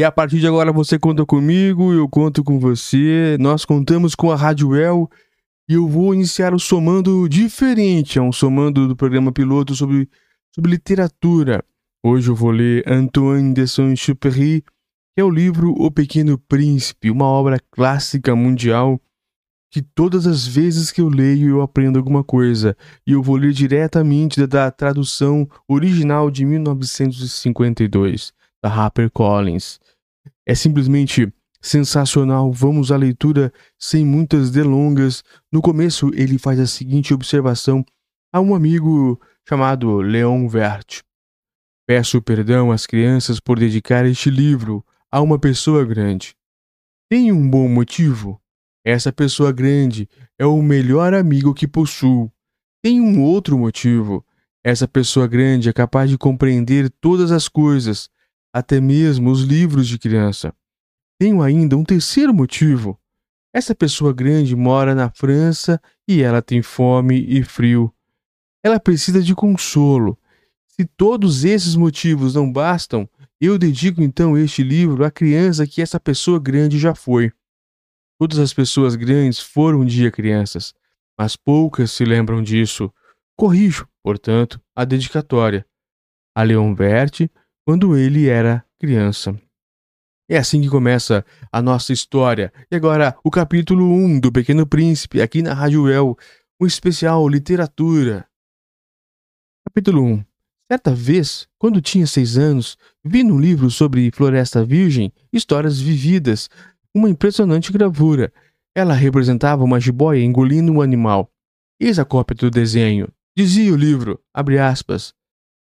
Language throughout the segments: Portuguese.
E a partir de agora você conta comigo, eu conto com você, nós contamos com a Rádio El e eu vou iniciar o somando diferente, é um somando do programa piloto sobre, sobre literatura. Hoje eu vou ler Antoine de Saint-Exupéry, que é o livro O Pequeno Príncipe, uma obra clássica mundial que todas as vezes que eu leio eu aprendo alguma coisa, e eu vou ler diretamente da tradução original de 1952, da HarperCollins. É simplesmente sensacional. Vamos à leitura sem muitas delongas. No começo, ele faz a seguinte observação a um amigo chamado Leon Vert. Peço perdão às crianças por dedicar este livro a uma pessoa grande. Tem um bom motivo? Essa pessoa grande é o melhor amigo que possuo. Tem um outro motivo. Essa pessoa grande é capaz de compreender todas as coisas, até mesmo os livros de criança. Tenho ainda um terceiro motivo. Essa pessoa grande mora na França e ela tem fome e frio. Ela precisa de consolo. Se todos esses motivos não bastam, eu dedico então este livro à criança que essa pessoa grande já foi. Todas as pessoas grandes foram um dia crianças, mas poucas se lembram disso. Corrijo, portanto, a dedicatória a Leon Verte quando ele era criança. É assim que começa a nossa história. E agora, o capítulo 1 do Pequeno Príncipe, aqui na Rádio El, um especial literatura. Capítulo 1 Certa vez, quando tinha seis anos, vi num livro sobre Floresta Virgem histórias vividas uma impressionante gravura. Ela representava uma jiboia engolindo um animal. Eis a cópia do desenho. Dizia o livro, abre aspas,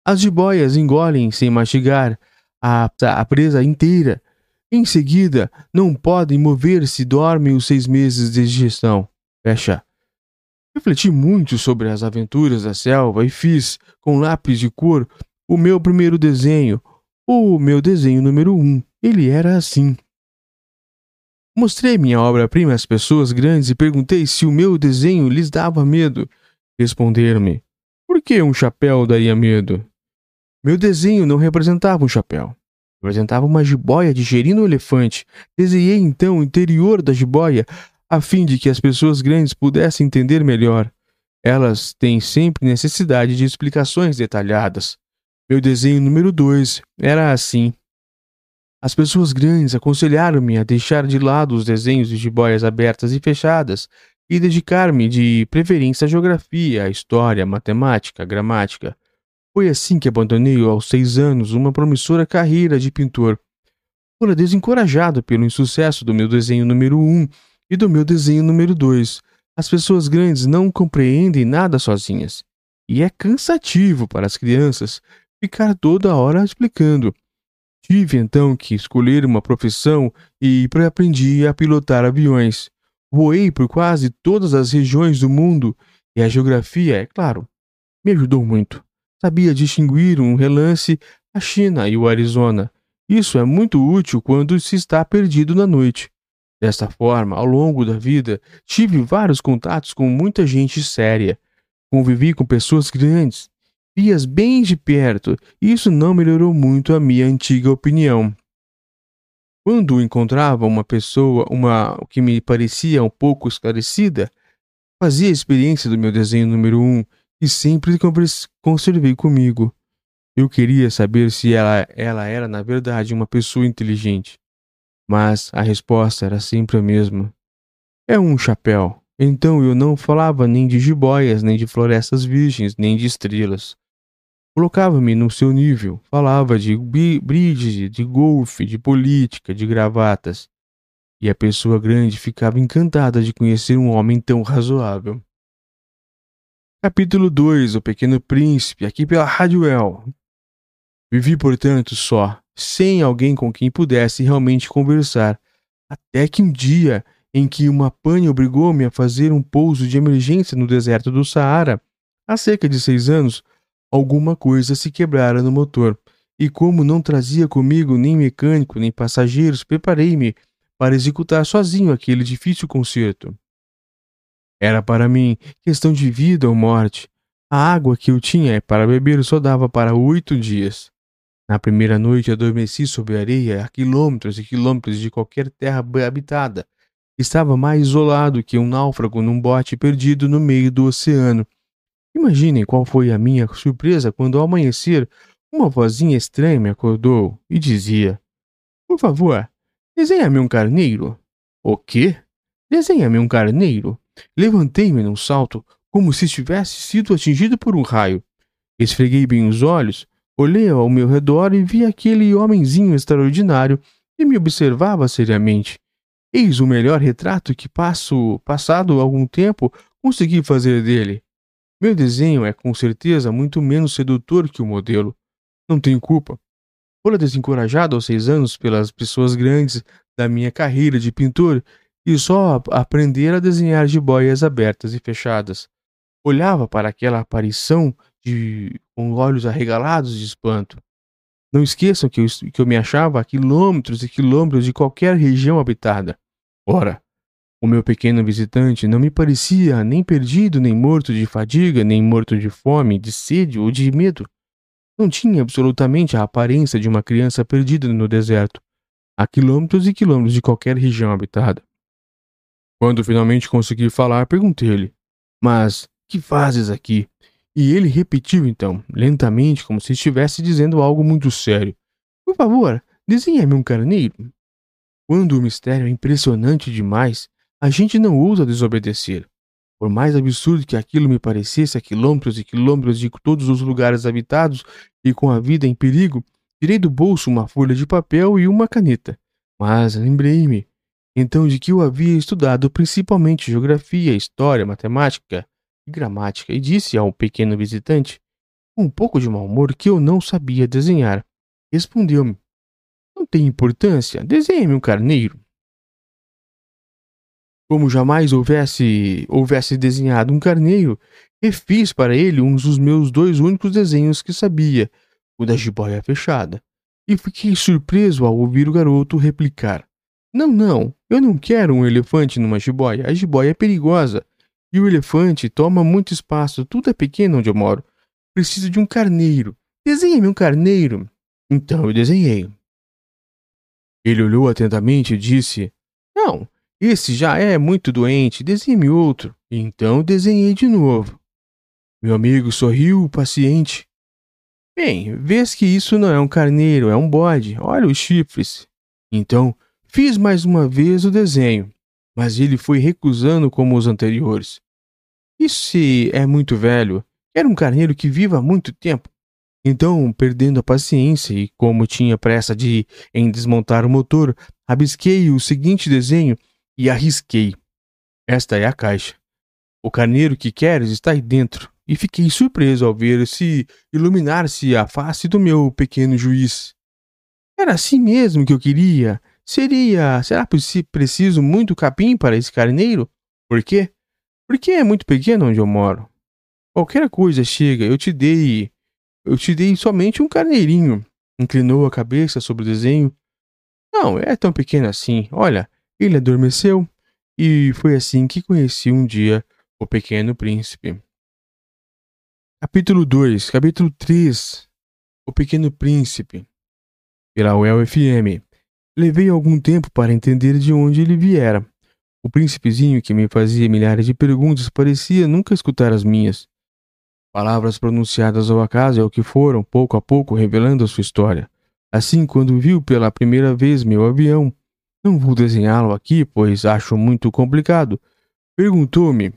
as jiboias engolem sem mastigar a, a presa inteira. Em seguida, não podem mover-se e dormem os seis meses de digestão. Fecha. Refleti muito sobre as aventuras da selva e fiz, com lápis de cor, o meu primeiro desenho, o meu desenho número um. Ele era assim. Mostrei minha obra-prima às pessoas grandes e perguntei se o meu desenho lhes dava medo. Responderam-me: Por que um chapéu daria medo? Meu desenho não representava um chapéu. Representava uma jiboia digerindo um elefante. Desenhei então o interior da jiboia a fim de que as pessoas grandes pudessem entender melhor. Elas têm sempre necessidade de explicações detalhadas. Meu desenho número 2 era assim. As pessoas grandes aconselharam-me a deixar de lado os desenhos de jiboias abertas e fechadas e dedicar-me de preferência à geografia, à história, à matemática, à gramática. Foi assim que abandonei aos seis anos uma promissora carreira de pintor. Fora desencorajado pelo insucesso do meu desenho número um e do meu desenho número dois. As pessoas grandes não compreendem nada sozinhas. E é cansativo para as crianças ficar toda hora explicando. Tive então que escolher uma profissão e aprendi a pilotar aviões. Voei por quase todas as regiões do mundo e a geografia, é claro, me ajudou muito. Sabia distinguir um relance a China e o Arizona. Isso é muito útil quando se está perdido na noite. Desta forma, ao longo da vida, tive vários contatos com muita gente séria. Convivi com pessoas grandes, vias bem de perto, e isso não melhorou muito a minha antiga opinião. Quando encontrava uma pessoa, uma que me parecia um pouco esclarecida, fazia a experiência do meu desenho número um e sempre conservei comigo. Eu queria saber se ela, ela era na verdade uma pessoa inteligente. Mas a resposta era sempre a mesma. É um chapéu. Então eu não falava nem de jiboias, nem de florestas virgens, nem de estrelas. Colocava-me no seu nível, falava de bridge, de golfe, de política, de gravatas. E a pessoa grande ficava encantada de conhecer um homem tão razoável. Capítulo 2 O Pequeno Príncipe, aqui pela Rádio El. Vivi, portanto, só, sem alguém com quem pudesse realmente conversar, até que um dia em que uma pane obrigou-me a fazer um pouso de emergência no deserto do Saara, há cerca de seis anos, alguma coisa se quebrara no motor, e como não trazia comigo nem mecânico nem passageiros, preparei-me para executar sozinho aquele difícil concerto. Era para mim questão de vida ou morte. A água que eu tinha para beber só dava para oito dias. Na primeira noite adormeci sobre a areia a quilômetros e quilômetros de qualquer terra habitada. Estava mais isolado que um náufrago num bote perdido no meio do oceano. Imaginem qual foi a minha surpresa quando, ao amanhecer, uma vozinha estranha me acordou e dizia: Por favor, desenha-me um carneiro. O quê? Desenha-me um carneiro. Levantei-me num salto, como se tivesse sido atingido por um raio. Esfreguei bem os olhos, olhei ao meu redor e vi aquele homenzinho extraordinário que me observava seriamente. Eis o melhor retrato que passo, passado algum tempo, consegui fazer dele. Meu desenho é com certeza muito menos sedutor que o modelo. Não tenho culpa. Fora desencorajado aos seis anos pelas pessoas grandes da minha carreira de pintor e só aprender a desenhar jiboias abertas e fechadas. Olhava para aquela aparição de, com olhos arregalados de espanto. Não esqueçam que eu, que eu me achava a quilômetros e quilômetros de qualquer região habitada. Ora, o meu pequeno visitante não me parecia nem perdido, nem morto de fadiga, nem morto de fome, de sede ou de medo. Não tinha absolutamente a aparência de uma criança perdida no deserto, a quilômetros e quilômetros de qualquer região habitada. Quando finalmente consegui falar, perguntei-lhe: Mas que fazes aqui? E ele repetiu então, lentamente, como se estivesse dizendo algo muito sério: Por favor, desenhe-me um carneiro. Quando o mistério é impressionante demais, a gente não ousa desobedecer. Por mais absurdo que aquilo me parecesse a quilômetros e quilômetros de todos os lugares habitados e com a vida em perigo, tirei do bolso uma folha de papel e uma caneta. Mas lembrei-me, então, de que eu havia estudado principalmente geografia, história, matemática e gramática, e disse ao pequeno visitante, com um pouco de mau humor, que eu não sabia desenhar. Respondeu-me: Não tem importância, desenhe-me um carneiro. Como jamais houvesse, houvesse desenhado um carneiro, refiz para ele um dos meus dois únicos desenhos que sabia, o da jiboia fechada, e fiquei surpreso ao ouvir o garoto replicar: Não, não, eu não quero um elefante numa jiboia, a jiboia é perigosa, e o elefante toma muito espaço, tudo é pequeno onde eu moro. Preciso de um carneiro. Desenhe-me um carneiro. Então eu desenhei. Ele olhou atentamente e disse: Não, esse já é muito doente, desenhe outro. Então desenhei de novo. Meu amigo sorriu, paciente. Bem, vês que isso não é um carneiro, é um bode. Olha os chifres. Então, fiz mais uma vez o desenho, mas ele foi recusando como os anteriores. E se é muito velho? Quero um carneiro que viva muito tempo. Então, perdendo a paciência e como tinha pressa de em desmontar o motor, rabisquei o seguinte desenho e arrisquei. Esta é a caixa. O carneiro que queres está aí dentro, e fiquei surpreso ao ver se iluminar-se a face do meu pequeno juiz. Era assim mesmo que eu queria. Seria. Será preciso muito capim para esse carneiro? Por quê? Porque é muito pequeno onde eu moro. Qualquer coisa chega, eu te dei. Eu te dei somente um carneirinho. Inclinou a cabeça sobre o desenho. Não, é tão pequeno assim. Olha, ele adormeceu e foi assim que conheci um dia o pequeno príncipe. Capítulo 2, capítulo 3 O Pequeno Príncipe Pela UEL FM Levei algum tempo para entender de onde ele viera. O príncipezinho que me fazia milhares de perguntas parecia nunca escutar as minhas. Palavras pronunciadas ao acaso é o que foram, pouco a pouco, revelando a sua história. Assim, quando viu pela primeira vez meu avião, não vou desenhá-lo aqui, pois acho muito complicado. Perguntou-me: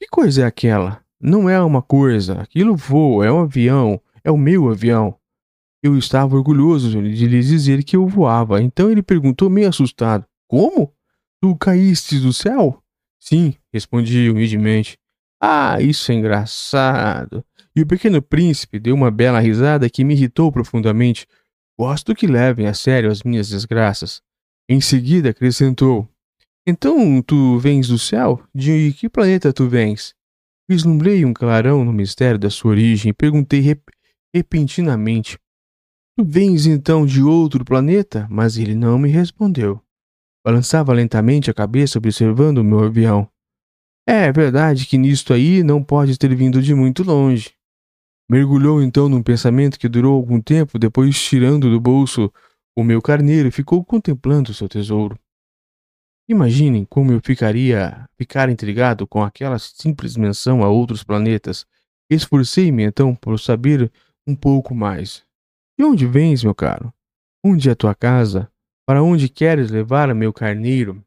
Que coisa é aquela? Não é uma coisa, aquilo voa, é um avião, é o meu avião. Eu estava orgulhoso de lhe dizer que eu voava, então ele perguntou meio assustado: Como? Tu caíste do céu? Sim, respondi humildemente. Ah, isso é engraçado. E o pequeno príncipe deu uma bela risada que me irritou profundamente. Gosto que levem a sério as minhas desgraças. Em seguida acrescentou: Então tu vens do céu? De que planeta tu vens? Vislumbrei um clarão no mistério da sua origem e perguntei rep repentinamente: vens então de outro planeta? Mas ele não me respondeu. Balançava lentamente a cabeça observando o meu avião. É verdade que nisto aí não pode ter vindo de muito longe. Mergulhou então num pensamento que durou algum tempo, depois, tirando do bolso o meu carneiro, ficou contemplando seu tesouro. Imaginem como eu ficaria ficar intrigado com aquela simples menção a outros planetas. Esforcei-me então por saber um pouco mais. De onde vens, meu caro? Onde é tua casa? Para onde queres levar meu carneiro?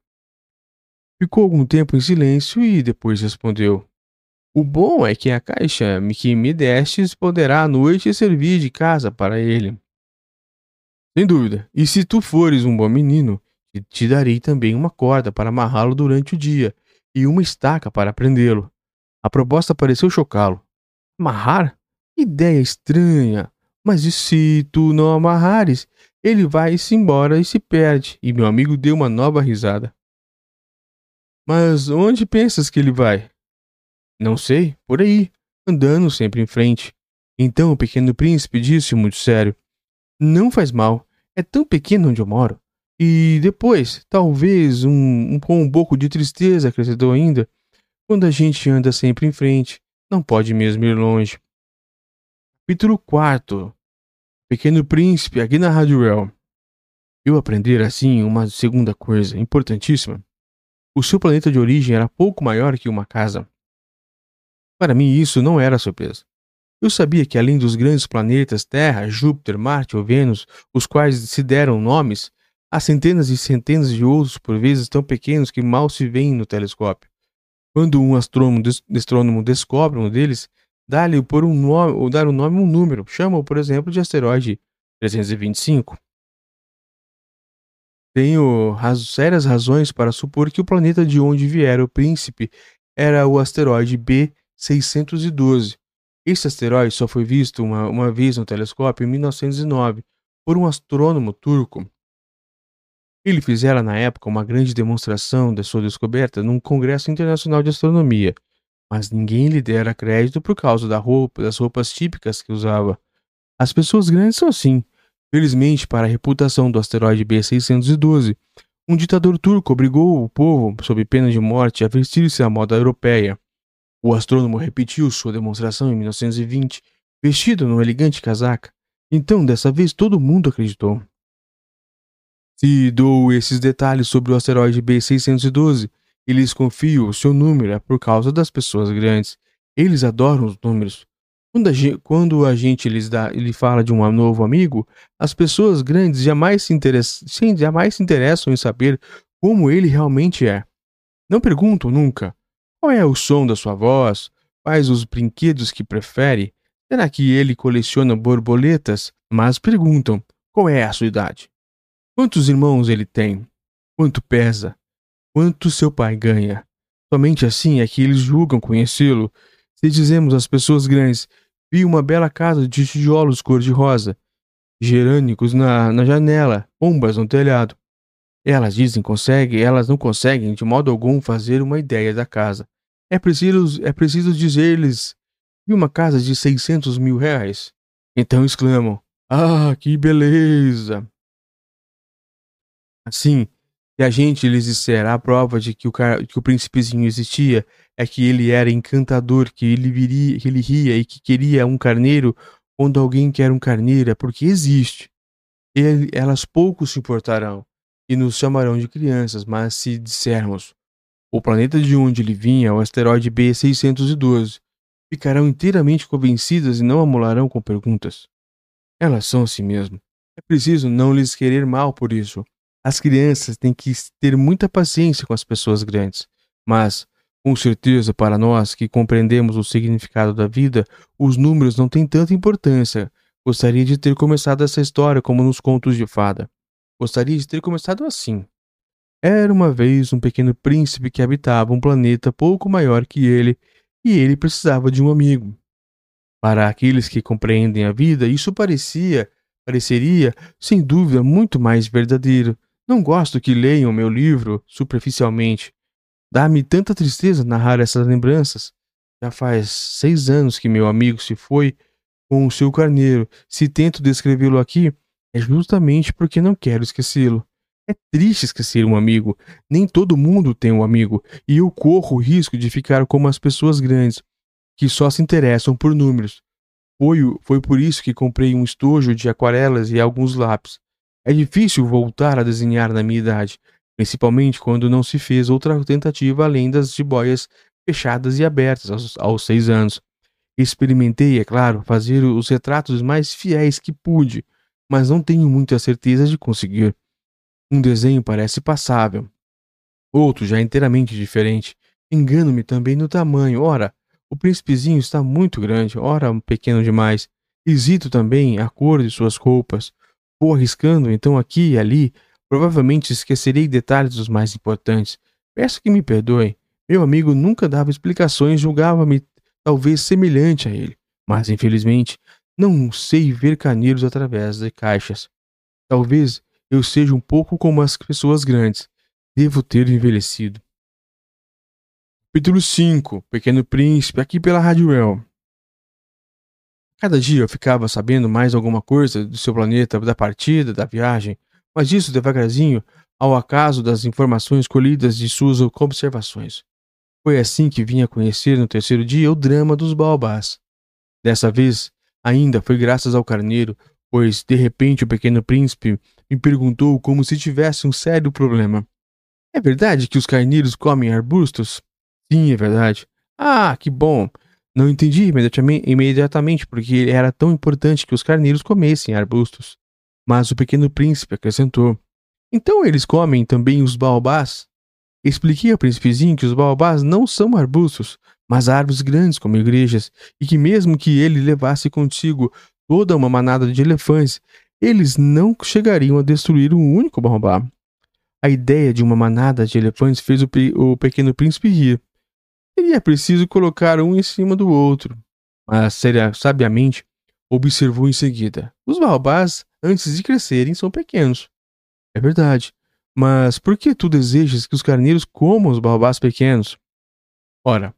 Ficou algum tempo em silêncio e depois respondeu: O bom é que a caixa que me destes poderá à noite servir de casa para ele. Sem dúvida, e se tu fores um bom menino, te darei também uma corda para amarrá-lo durante o dia e uma estaca para prendê-lo. A proposta pareceu chocá-lo. Amarrar? Ideia estranha. Mas e se tu não amarrares? Ele vai-se embora e se perde. E meu amigo deu uma nova risada. Mas onde pensas que ele vai? Não sei, por aí, andando sempre em frente. Então o pequeno príncipe disse muito sério: Não faz mal, é tão pequeno onde eu moro. E depois, talvez um, um, com um pouco de tristeza, acrescentou ainda, quando a gente anda sempre em frente, não pode mesmo ir longe. Capítulo 4 Pequeno Príncipe, aqui na Rádio Real. Eu aprender assim uma segunda coisa importantíssima. O seu planeta de origem era pouco maior que uma casa. Para mim, isso não era surpresa. Eu sabia que além dos grandes planetas Terra, Júpiter, Marte ou Vênus, os quais se deram nomes, Há centenas e centenas de outros, por vezes tão pequenos que mal se veem no telescópio. Quando um astrônomo, astrônomo descobre um deles, dá-lhe por um nome, ou dar um nome um número. Chama-o, por exemplo, de asteroide 325. Tenho raz sérias razões para supor que o planeta de onde viera o príncipe era o asteroide B612. Esse asteroide só foi visto uma, uma vez no telescópio em 1909 por um astrônomo turco. Ele fizera na época uma grande demonstração de sua descoberta num congresso internacional de astronomia, mas ninguém lhe dera crédito por causa da roupa, das roupas típicas que usava. As pessoas grandes são assim. Felizmente, para a reputação do asteroide B612, um ditador turco obrigou o povo, sob pena de morte, a vestir-se à moda europeia. O astrônomo repetiu sua demonstração em 1920, vestido num elegante casaca. Então, dessa vez, todo mundo acreditou. Se dou esses detalhes sobre o asteroide B612 e lhes confio o seu número é por causa das pessoas grandes. Eles adoram os números. Quando a gente, quando a gente lhes dá, lhe fala de um novo amigo, as pessoas grandes jamais se, interessam, jamais se interessam em saber como ele realmente é. Não perguntam nunca qual é o som da sua voz, quais os brinquedos que prefere, será que ele coleciona borboletas, mas perguntam qual é a sua idade. Quantos irmãos ele tem? Quanto pesa? Quanto seu pai ganha? Somente assim é que eles julgam conhecê-lo. Se dizemos às pessoas grandes, vi uma bela casa de tijolos cor-de-rosa, gerânicos na, na janela, pombas no telhado. Elas dizem conseguem, elas não conseguem de modo algum fazer uma ideia da casa. É preciso, é preciso dizer-lhes, vi uma casa de seiscentos mil reais. Então exclamam, ah, que beleza! Assim, se a gente lhes disser a prova de que o, que o príncipezinho existia é que ele era encantador, que ele, viria, que ele ria e que queria um carneiro, quando alguém quer um carneiro é porque existe. Elas pouco se importarão e nos chamarão de crianças, mas se dissermos o planeta de onde ele vinha, o asteroide B612, ficarão inteiramente convencidas e não amolarão com perguntas. Elas são assim mesmo. É preciso não lhes querer mal por isso. As crianças têm que ter muita paciência com as pessoas grandes, mas, com certeza, para nós que compreendemos o significado da vida, os números não têm tanta importância. Gostaria de ter começado essa história como nos contos de fada. Gostaria de ter começado assim. Era uma vez um pequeno príncipe que habitava um planeta pouco maior que ele, e ele precisava de um amigo. Para aqueles que compreendem a vida, isso parecia, pareceria, sem dúvida, muito mais verdadeiro não gosto que leiam meu livro superficialmente. Dá-me tanta tristeza narrar essas lembranças. Já faz seis anos que meu amigo se foi com o seu carneiro. Se tento descrevê-lo aqui, é justamente porque não quero esquecê-lo. É triste esquecer um amigo. Nem todo mundo tem um amigo, e eu corro o risco de ficar como as pessoas grandes, que só se interessam por números. Foi, foi por isso que comprei um estojo de aquarelas e alguns lápis. É difícil voltar a desenhar na minha idade, principalmente quando não se fez outra tentativa além das jiboias fechadas e abertas aos, aos seis anos. Experimentei, é claro, fazer os retratos mais fiéis que pude, mas não tenho muita certeza de conseguir. Um desenho parece passável, outro já inteiramente diferente. Engano-me também no tamanho. Ora, o príncipezinho está muito grande, ora, pequeno demais. Hesito também a cor de suas roupas. Vou arriscando então aqui e ali. Provavelmente esquecerei detalhes dos mais importantes. Peço que me perdoem. Meu amigo nunca dava explicações, julgava-me talvez semelhante a ele. Mas, infelizmente, não sei ver caneiros através de caixas. Talvez eu seja um pouco como as pessoas grandes. Devo ter envelhecido. Capítulo 5 Pequeno Príncipe, aqui pela Rádio. Cada dia eu ficava sabendo mais alguma coisa do seu planeta, da partida, da viagem, mas isso devagarzinho, ao acaso das informações colhidas de suas observações. Foi assim que vinha conhecer no terceiro dia o drama dos baobás. Dessa vez, ainda foi graças ao carneiro, pois de repente o pequeno príncipe me perguntou como se tivesse um sério problema. É verdade que os carneiros comem arbustos? Sim, é verdade. Ah, que bom! Não entendi imediatamente porque era tão importante que os carneiros comessem arbustos. Mas o pequeno príncipe acrescentou: Então eles comem também os baobás? Expliquei ao príncipezinho que os baobás não são arbustos, mas árvores grandes como igrejas, e que mesmo que ele levasse consigo toda uma manada de elefantes, eles não chegariam a destruir um único baobá. A ideia de uma manada de elefantes fez o, o pequeno príncipe rir. Seria preciso colocar um em cima do outro. Mas, seria, sabiamente, observou em seguida: os baobás, antes de crescerem, são pequenos. É verdade. Mas por que tu desejas que os carneiros comam os baobás pequenos? Ora,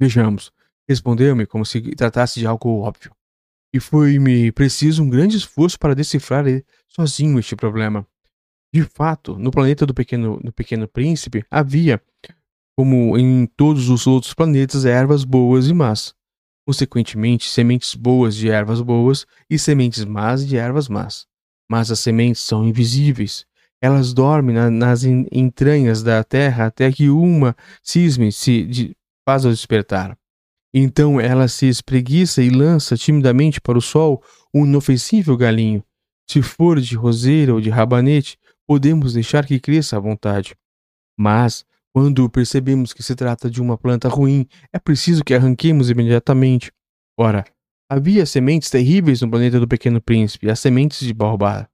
vejamos. Respondeu-me como se tratasse de algo óbvio. E foi-me preciso um grande esforço para decifrar sozinho este problema. De fato, no planeta do pequeno, do pequeno príncipe havia como em todos os outros planetas, ervas boas e más. Consequentemente, sementes boas de ervas boas e sementes más de ervas más. Mas as sementes são invisíveis. Elas dormem na, nas entranhas da terra até que uma cisme se de, faz ao despertar. Então ela se espreguiça e lança timidamente para o sol um inofensível galinho. Se for de roseira ou de rabanete, podemos deixar que cresça à vontade. Mas, quando percebemos que se trata de uma planta ruim, é preciso que arranquemos imediatamente. Ora, havia sementes terríveis no planeta do Pequeno Príncipe, as sementes de baobá.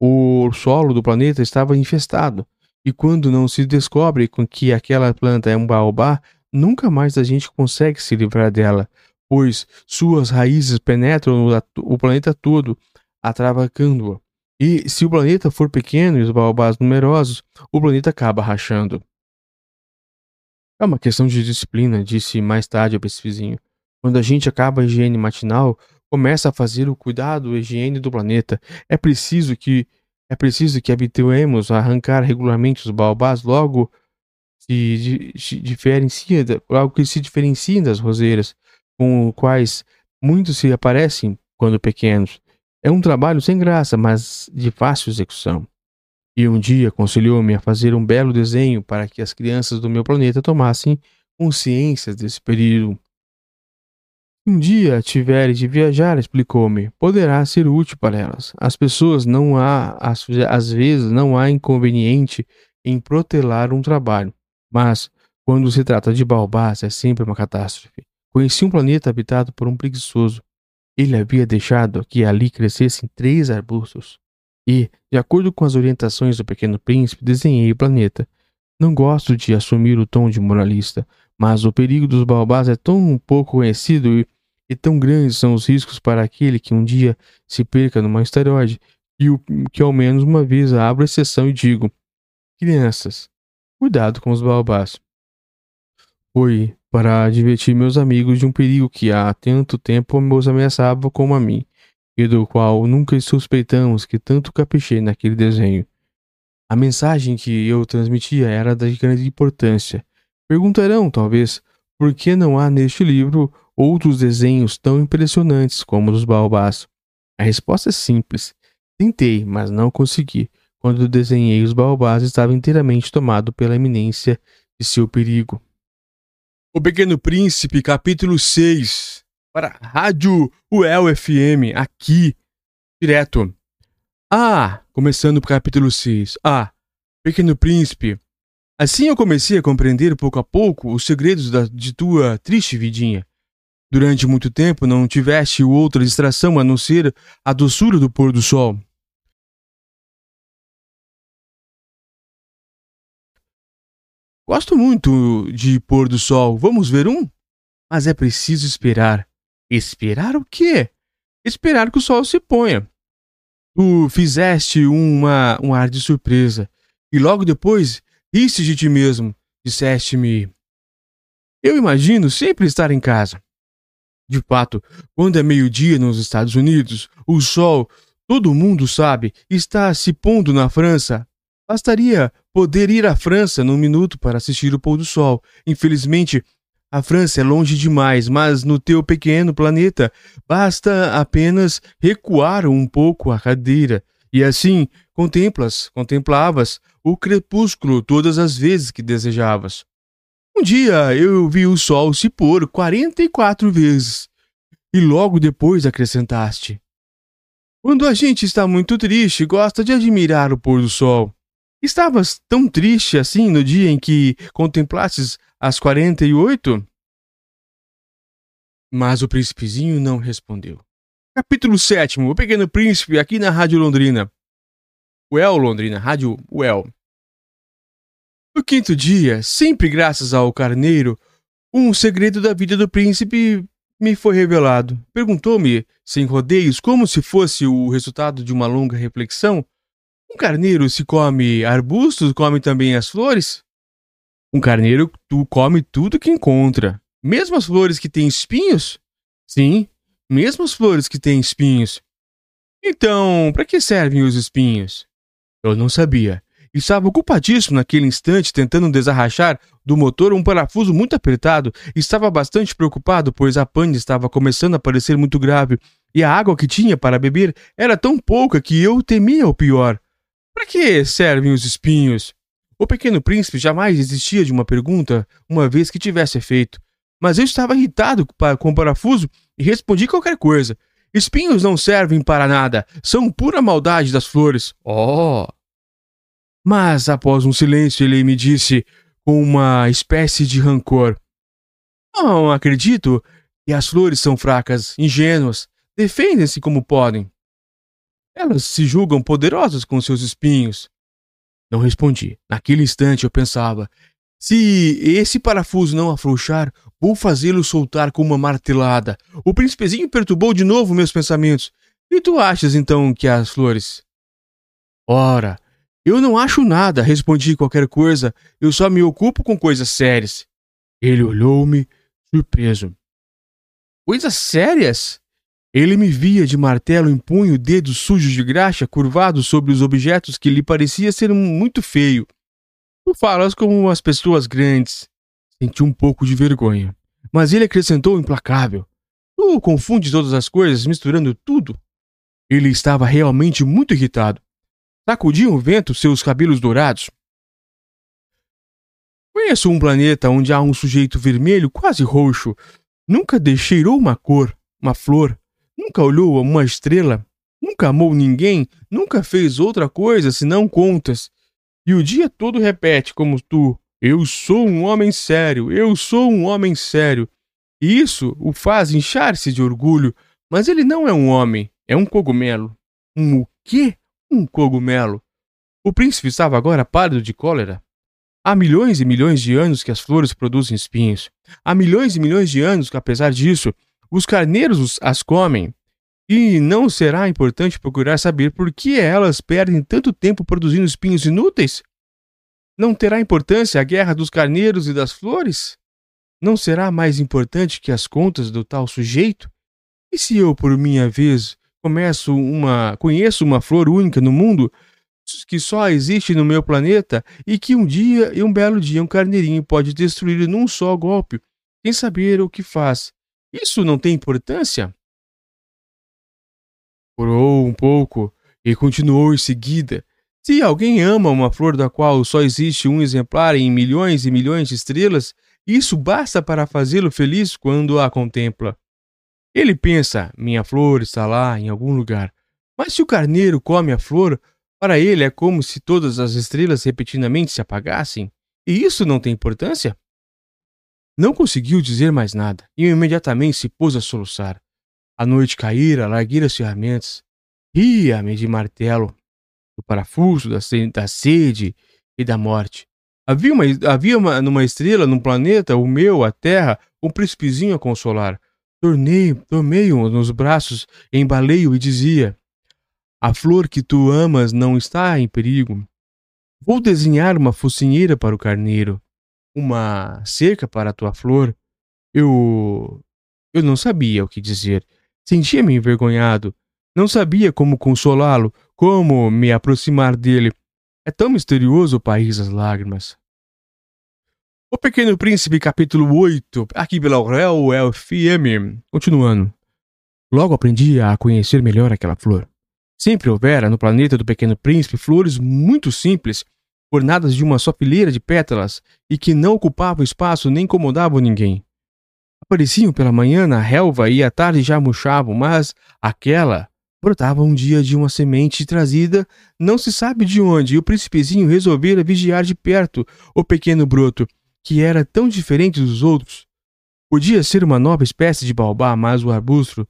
O solo do planeta estava infestado, e quando não se descobre que aquela planta é um baobá, nunca mais a gente consegue se livrar dela, pois suas raízes penetram o planeta todo, atravacando-o. E se o planeta for pequeno e os baobás numerosos, o planeta acaba rachando. É uma questão de disciplina, disse mais tarde ao vizinho. Quando a gente acaba a higiene matinal, começa a fazer o cuidado e higiene do planeta. É preciso que é preciso que habituemos a arrancar regularmente os baobás logo se diferencia, logo que se diferenciem das roseiras, com quais muitos se aparecem quando pequenos. É um trabalho sem graça, mas de fácil execução. E um dia aconselhou-me a fazer um belo desenho para que as crianças do meu planeta tomassem consciência desse período. Um dia tiveres de viajar, explicou-me, poderá ser útil para elas. As pessoas não há, às, vezes, não há inconveniente em protelar um trabalho, mas quando se trata de baobás é sempre uma catástrofe. Conheci um planeta habitado por um preguiçoso. Ele havia deixado que ali crescessem três arbustos. E, de acordo com as orientações do Pequeno Príncipe, desenhei o planeta. Não gosto de assumir o tom de moralista, mas o perigo dos baobás é tão pouco conhecido e, e tão grandes são os riscos para aquele que um dia se perca numa asteroide e o, que ao menos uma vez abro exceção e digo: Crianças, cuidado com os baobás. Foi para divertir meus amigos de um perigo que há tanto tempo os ameaçava como a mim e do qual nunca suspeitamos que tanto caprichei naquele desenho. A mensagem que eu transmitia era de grande importância. Perguntarão, talvez, por que não há neste livro outros desenhos tão impressionantes como os dos baobás? A resposta é simples. Tentei, mas não consegui. Quando desenhei os baobás, estava inteiramente tomado pela iminência de seu perigo. O Pequeno Príncipe, capítulo 6. Para Rádio UEL FM, aqui, direto. Ah, começando o capítulo 6. Ah, Pequeno Príncipe. Assim eu comecei a compreender pouco a pouco os segredos da, de tua triste vidinha. Durante muito tempo não tiveste outra distração a não ser a doçura do pôr do sol. Gosto muito de pôr do sol. Vamos ver um? Mas é preciso esperar. Esperar o quê? Esperar que o sol se ponha. Tu fizeste uma, um ar de surpresa, e logo depois riste de ti mesmo. Disseste-me: Eu imagino sempre estar em casa. De fato, quando é meio-dia nos Estados Unidos, o sol, todo mundo sabe, está se pondo na França. Bastaria poder ir à França num minuto para assistir o pôr do sol. Infelizmente, a França é longe demais, mas no teu pequeno planeta basta apenas recuar um pouco a cadeira e assim contemplas, contemplavas o crepúsculo todas as vezes que desejavas. Um dia eu vi o sol se pôr quarenta e quatro vezes e logo depois acrescentaste: Quando a gente está muito triste, gosta de admirar o pôr do sol. Estavas tão triste assim no dia em que contemplastes às quarenta e oito? Mas o príncipezinho não respondeu. Capítulo 7 O Pequeno Príncipe, aqui na Rádio Londrina. Well, Londrina, Rádio Well. No quinto dia, sempre graças ao carneiro, um segredo da vida do príncipe me foi revelado. Perguntou-me, sem rodeios, como se fosse o resultado de uma longa reflexão: Um carneiro se come arbustos, come também as flores? Um carneiro tu come tudo que encontra, mesmo as flores que têm espinhos? Sim, mesmo as flores que têm espinhos. Então, para que servem os espinhos? Eu não sabia. Estava ocupadíssimo naquele instante tentando desarrachar do motor um parafuso muito apertado. Estava bastante preocupado, pois a pane estava começando a parecer muito grave e a água que tinha para beber era tão pouca que eu temia o pior. Para que servem os espinhos? O pequeno príncipe jamais desistia de uma pergunta, uma vez que tivesse feito. Mas eu estava irritado com o parafuso e respondi qualquer coisa. Espinhos não servem para nada, são pura maldade das flores. Oh! Mas, após um silêncio, ele me disse, com uma espécie de rancor: Não acredito que as flores são fracas, ingênuas, defendem-se como podem. Elas se julgam poderosas com seus espinhos. Não respondi. Naquele instante eu pensava: se esse parafuso não afrouxar, vou fazê-lo soltar com uma martelada. O príncipezinho perturbou de novo meus pensamentos. E tu achas então que as flores? Ora, eu não acho nada, respondi qualquer coisa. Eu só me ocupo com coisas sérias. Ele olhou-me, surpreso. Coisas sérias? Ele me via de martelo em punho, dedos sujos de graxa curvados sobre os objetos que lhe parecia ser muito feio. Tu falas como as pessoas grandes. Senti um pouco de vergonha. Mas ele acrescentou implacável. Tu confundes todas as coisas, misturando tudo. Ele estava realmente muito irritado. Sacudiam o vento seus cabelos dourados. Conheço um planeta onde há um sujeito vermelho quase roxo. Nunca cheirou uma cor, uma flor, Nunca olhou a uma estrela? Nunca amou ninguém? Nunca fez outra coisa senão contas? E o dia todo repete como tu: Eu sou um homem sério, eu sou um homem sério. E isso o faz inchar-se de orgulho, mas ele não é um homem, é um cogumelo. Um o quê? Um cogumelo. O príncipe estava agora pálido de cólera. Há milhões e milhões de anos que as flores produzem espinhos. Há milhões e milhões de anos que, apesar disso, os carneiros as comem. E não será importante procurar saber por que elas perdem tanto tempo produzindo espinhos inúteis? Não terá importância a guerra dos carneiros e das flores? Não será mais importante que as contas do tal sujeito? E se eu, por minha vez, começo uma, conheço uma flor única no mundo que só existe no meu planeta e que um dia e um belo dia um carneirinho pode destruir num só golpe, sem saber o que faz, Isso não tem importância? Orou um pouco e continuou em seguida. Se alguém ama uma flor da qual só existe um exemplar em milhões e milhões de estrelas, isso basta para fazê-lo feliz quando a contempla. Ele pensa: minha flor está lá em algum lugar. Mas se o carneiro come a flor, para ele é como se todas as estrelas repetidamente se apagassem. E isso não tem importância? Não conseguiu dizer mais nada e imediatamente se pôs a soluçar. A noite caíra, larguei as ferramentas. Ria-me de martelo, do parafuso, da, da sede e da morte. Havia, uma, havia uma, numa estrela, num planeta, o meu, a Terra, um príncipezinho a consolar. Tornei, tomei-o nos braços, embalei-o e dizia: A flor que tu amas não está em perigo. Vou desenhar uma focinheira para o carneiro, uma cerca para a tua flor. Eu. Eu não sabia o que dizer. Sentia-me envergonhado. Não sabia como consolá-lo, como me aproximar dele. É tão misterioso o país das lágrimas. O Pequeno Príncipe, capítulo 8, aqui pela Aurel FM. Continuando. Logo aprendi a conhecer melhor aquela flor. Sempre houvera no planeta do Pequeno Príncipe flores muito simples, ornadas de uma só fileira de pétalas e que não ocupavam espaço nem incomodavam ninguém. Apareciam pela manhã na relva e à tarde já murchavam, mas aquela brotava um dia de uma semente trazida não se sabe de onde, e o príncipezinho resolvera vigiar de perto o pequeno broto, que era tão diferente dos outros. Podia ser uma nova espécie de baobá, mas o arbusto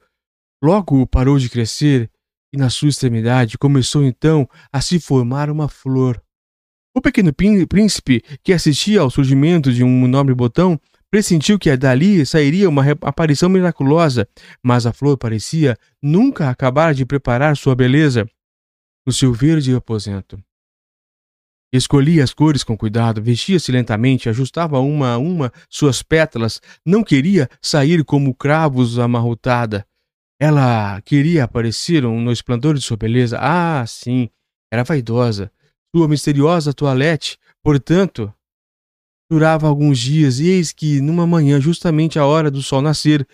logo parou de crescer e na sua extremidade começou então a se formar uma flor. O pequeno príncipe, que assistia ao surgimento de um nobre botão, pressentiu que dali sairia uma aparição miraculosa, mas a flor parecia nunca acabar de preparar sua beleza no seu verde aposento. Escolhia as cores com cuidado, vestia-se lentamente, ajustava uma a uma suas pétalas, não queria sair como cravos amarrotada. Ela queria aparecer no esplendor de sua beleza. Ah, sim, era vaidosa. Sua misteriosa toilette, portanto, Durava alguns dias, e eis que, numa manhã, justamente à hora do sol nascer,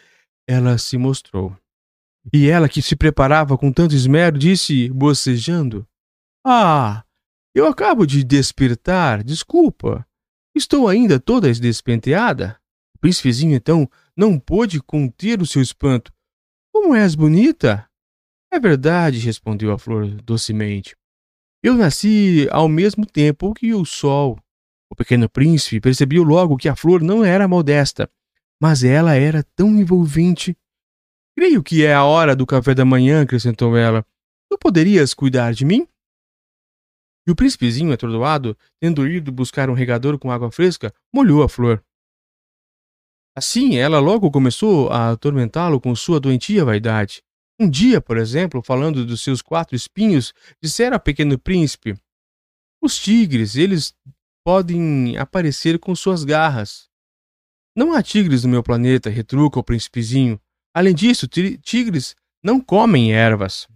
ela se mostrou. E ela, que se preparava com tanto esmero, disse, bocejando: Ah, eu acabo de despertar, desculpa. Estou ainda toda despenteada. O príncipezinho, então, não pôde conter o seu espanto. Como és bonita! É verdade, respondeu a flor docemente. Eu nasci ao mesmo tempo que o sol. O pequeno príncipe percebeu logo que a flor não era modesta, mas ela era tão envolvente. Creio que é a hora do café da manhã, acrescentou ela. Tu poderias cuidar de mim? E o príncipezinho, atordoado, tendo ido buscar um regador com água fresca, molhou a flor. Assim, ela logo começou a atormentá-lo com sua doentia vaidade. Um dia, por exemplo, falando dos seus quatro espinhos, dissera ao pequeno príncipe: Os tigres, eles podem aparecer com suas garras. Não há tigres no meu planeta, retruca o príncipezinho. Além disso, tigres não comem ervas.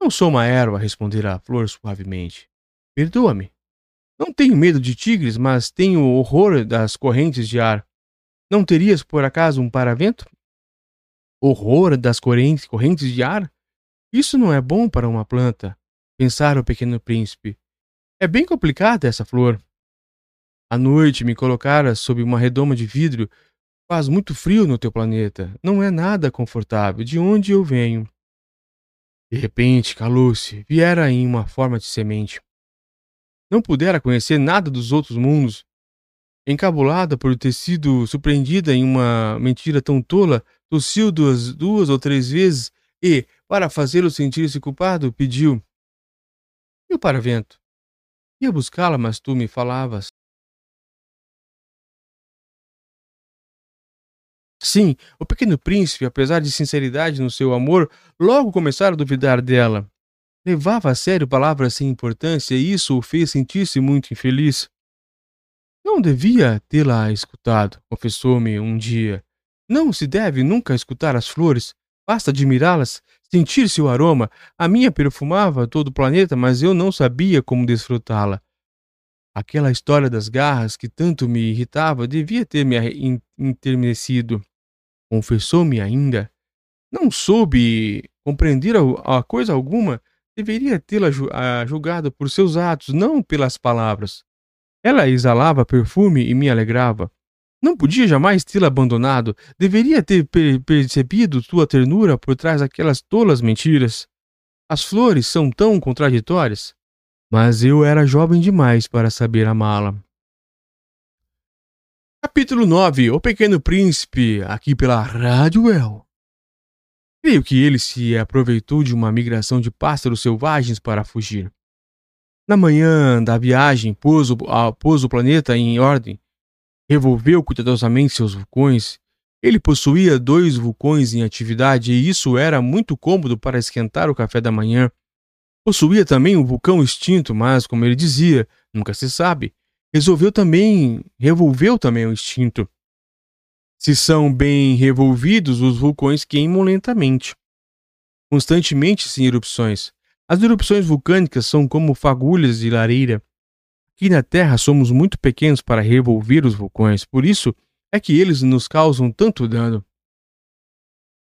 Não sou uma erva, responderá a flor suavemente. Perdoa-me. Não tenho medo de tigres, mas tenho horror das correntes de ar. Não terias, por acaso, um paravento? Horror das correntes de ar? Isso não é bom para uma planta, pensara o pequeno príncipe. É bem complicada essa flor. À noite me colocara sob uma redoma de vidro. Faz muito frio no teu planeta. Não é nada confortável. De onde eu venho? De repente, calou-se. Viera em uma forma de semente. Não pudera conhecer nada dos outros mundos. Encabulada por ter sido surpreendida em uma mentira tão tola, tossiu duas, duas ou três vezes e, para fazê-lo sentir-se culpado, pediu: E o paravento? Ia buscá-la, mas tu me falavas. Sim, o pequeno príncipe, apesar de sinceridade no seu amor, logo começara a duvidar dela. Levava a sério palavras sem importância e isso o fez sentir-se muito infeliz. Não devia tê-la escutado, confessou-me um dia. Não se deve nunca escutar as flores, basta admirá-las, sentir seu aroma. A minha perfumava todo o planeta, mas eu não sabia como desfrutá-la. Aquela história das garras que tanto me irritava devia ter me enternecido. Confessou-me ainda. Não soube compreender a coisa alguma, deveria tê-la julgado por seus atos, não pelas palavras. Ela exalava perfume e me alegrava. Não podia jamais tê-la abandonado, deveria ter percebido tua ternura por trás daquelas tolas mentiras. As flores são tão contraditórias. Mas eu era jovem demais para saber amá-la. Capítulo 9 O Pequeno Príncipe, aqui pela Rádio El. Creio que ele se aproveitou de uma migração de pássaros selvagens para fugir. Na manhã da viagem, pôs o, a, pôs o planeta em ordem, revolveu cuidadosamente seus vulcões. Ele possuía dois vulcões em atividade e isso era muito cômodo para esquentar o café da manhã. Possuía também um vulcão extinto, mas, como ele dizia, nunca se sabe, resolveu também, revolveu também o instinto. Se são bem revolvidos, os vulcões queimam lentamente, constantemente sem erupções. As erupções vulcânicas são como fagulhas de lareira. Aqui na Terra somos muito pequenos para revolver os vulcões, por isso é que eles nos causam tanto dano.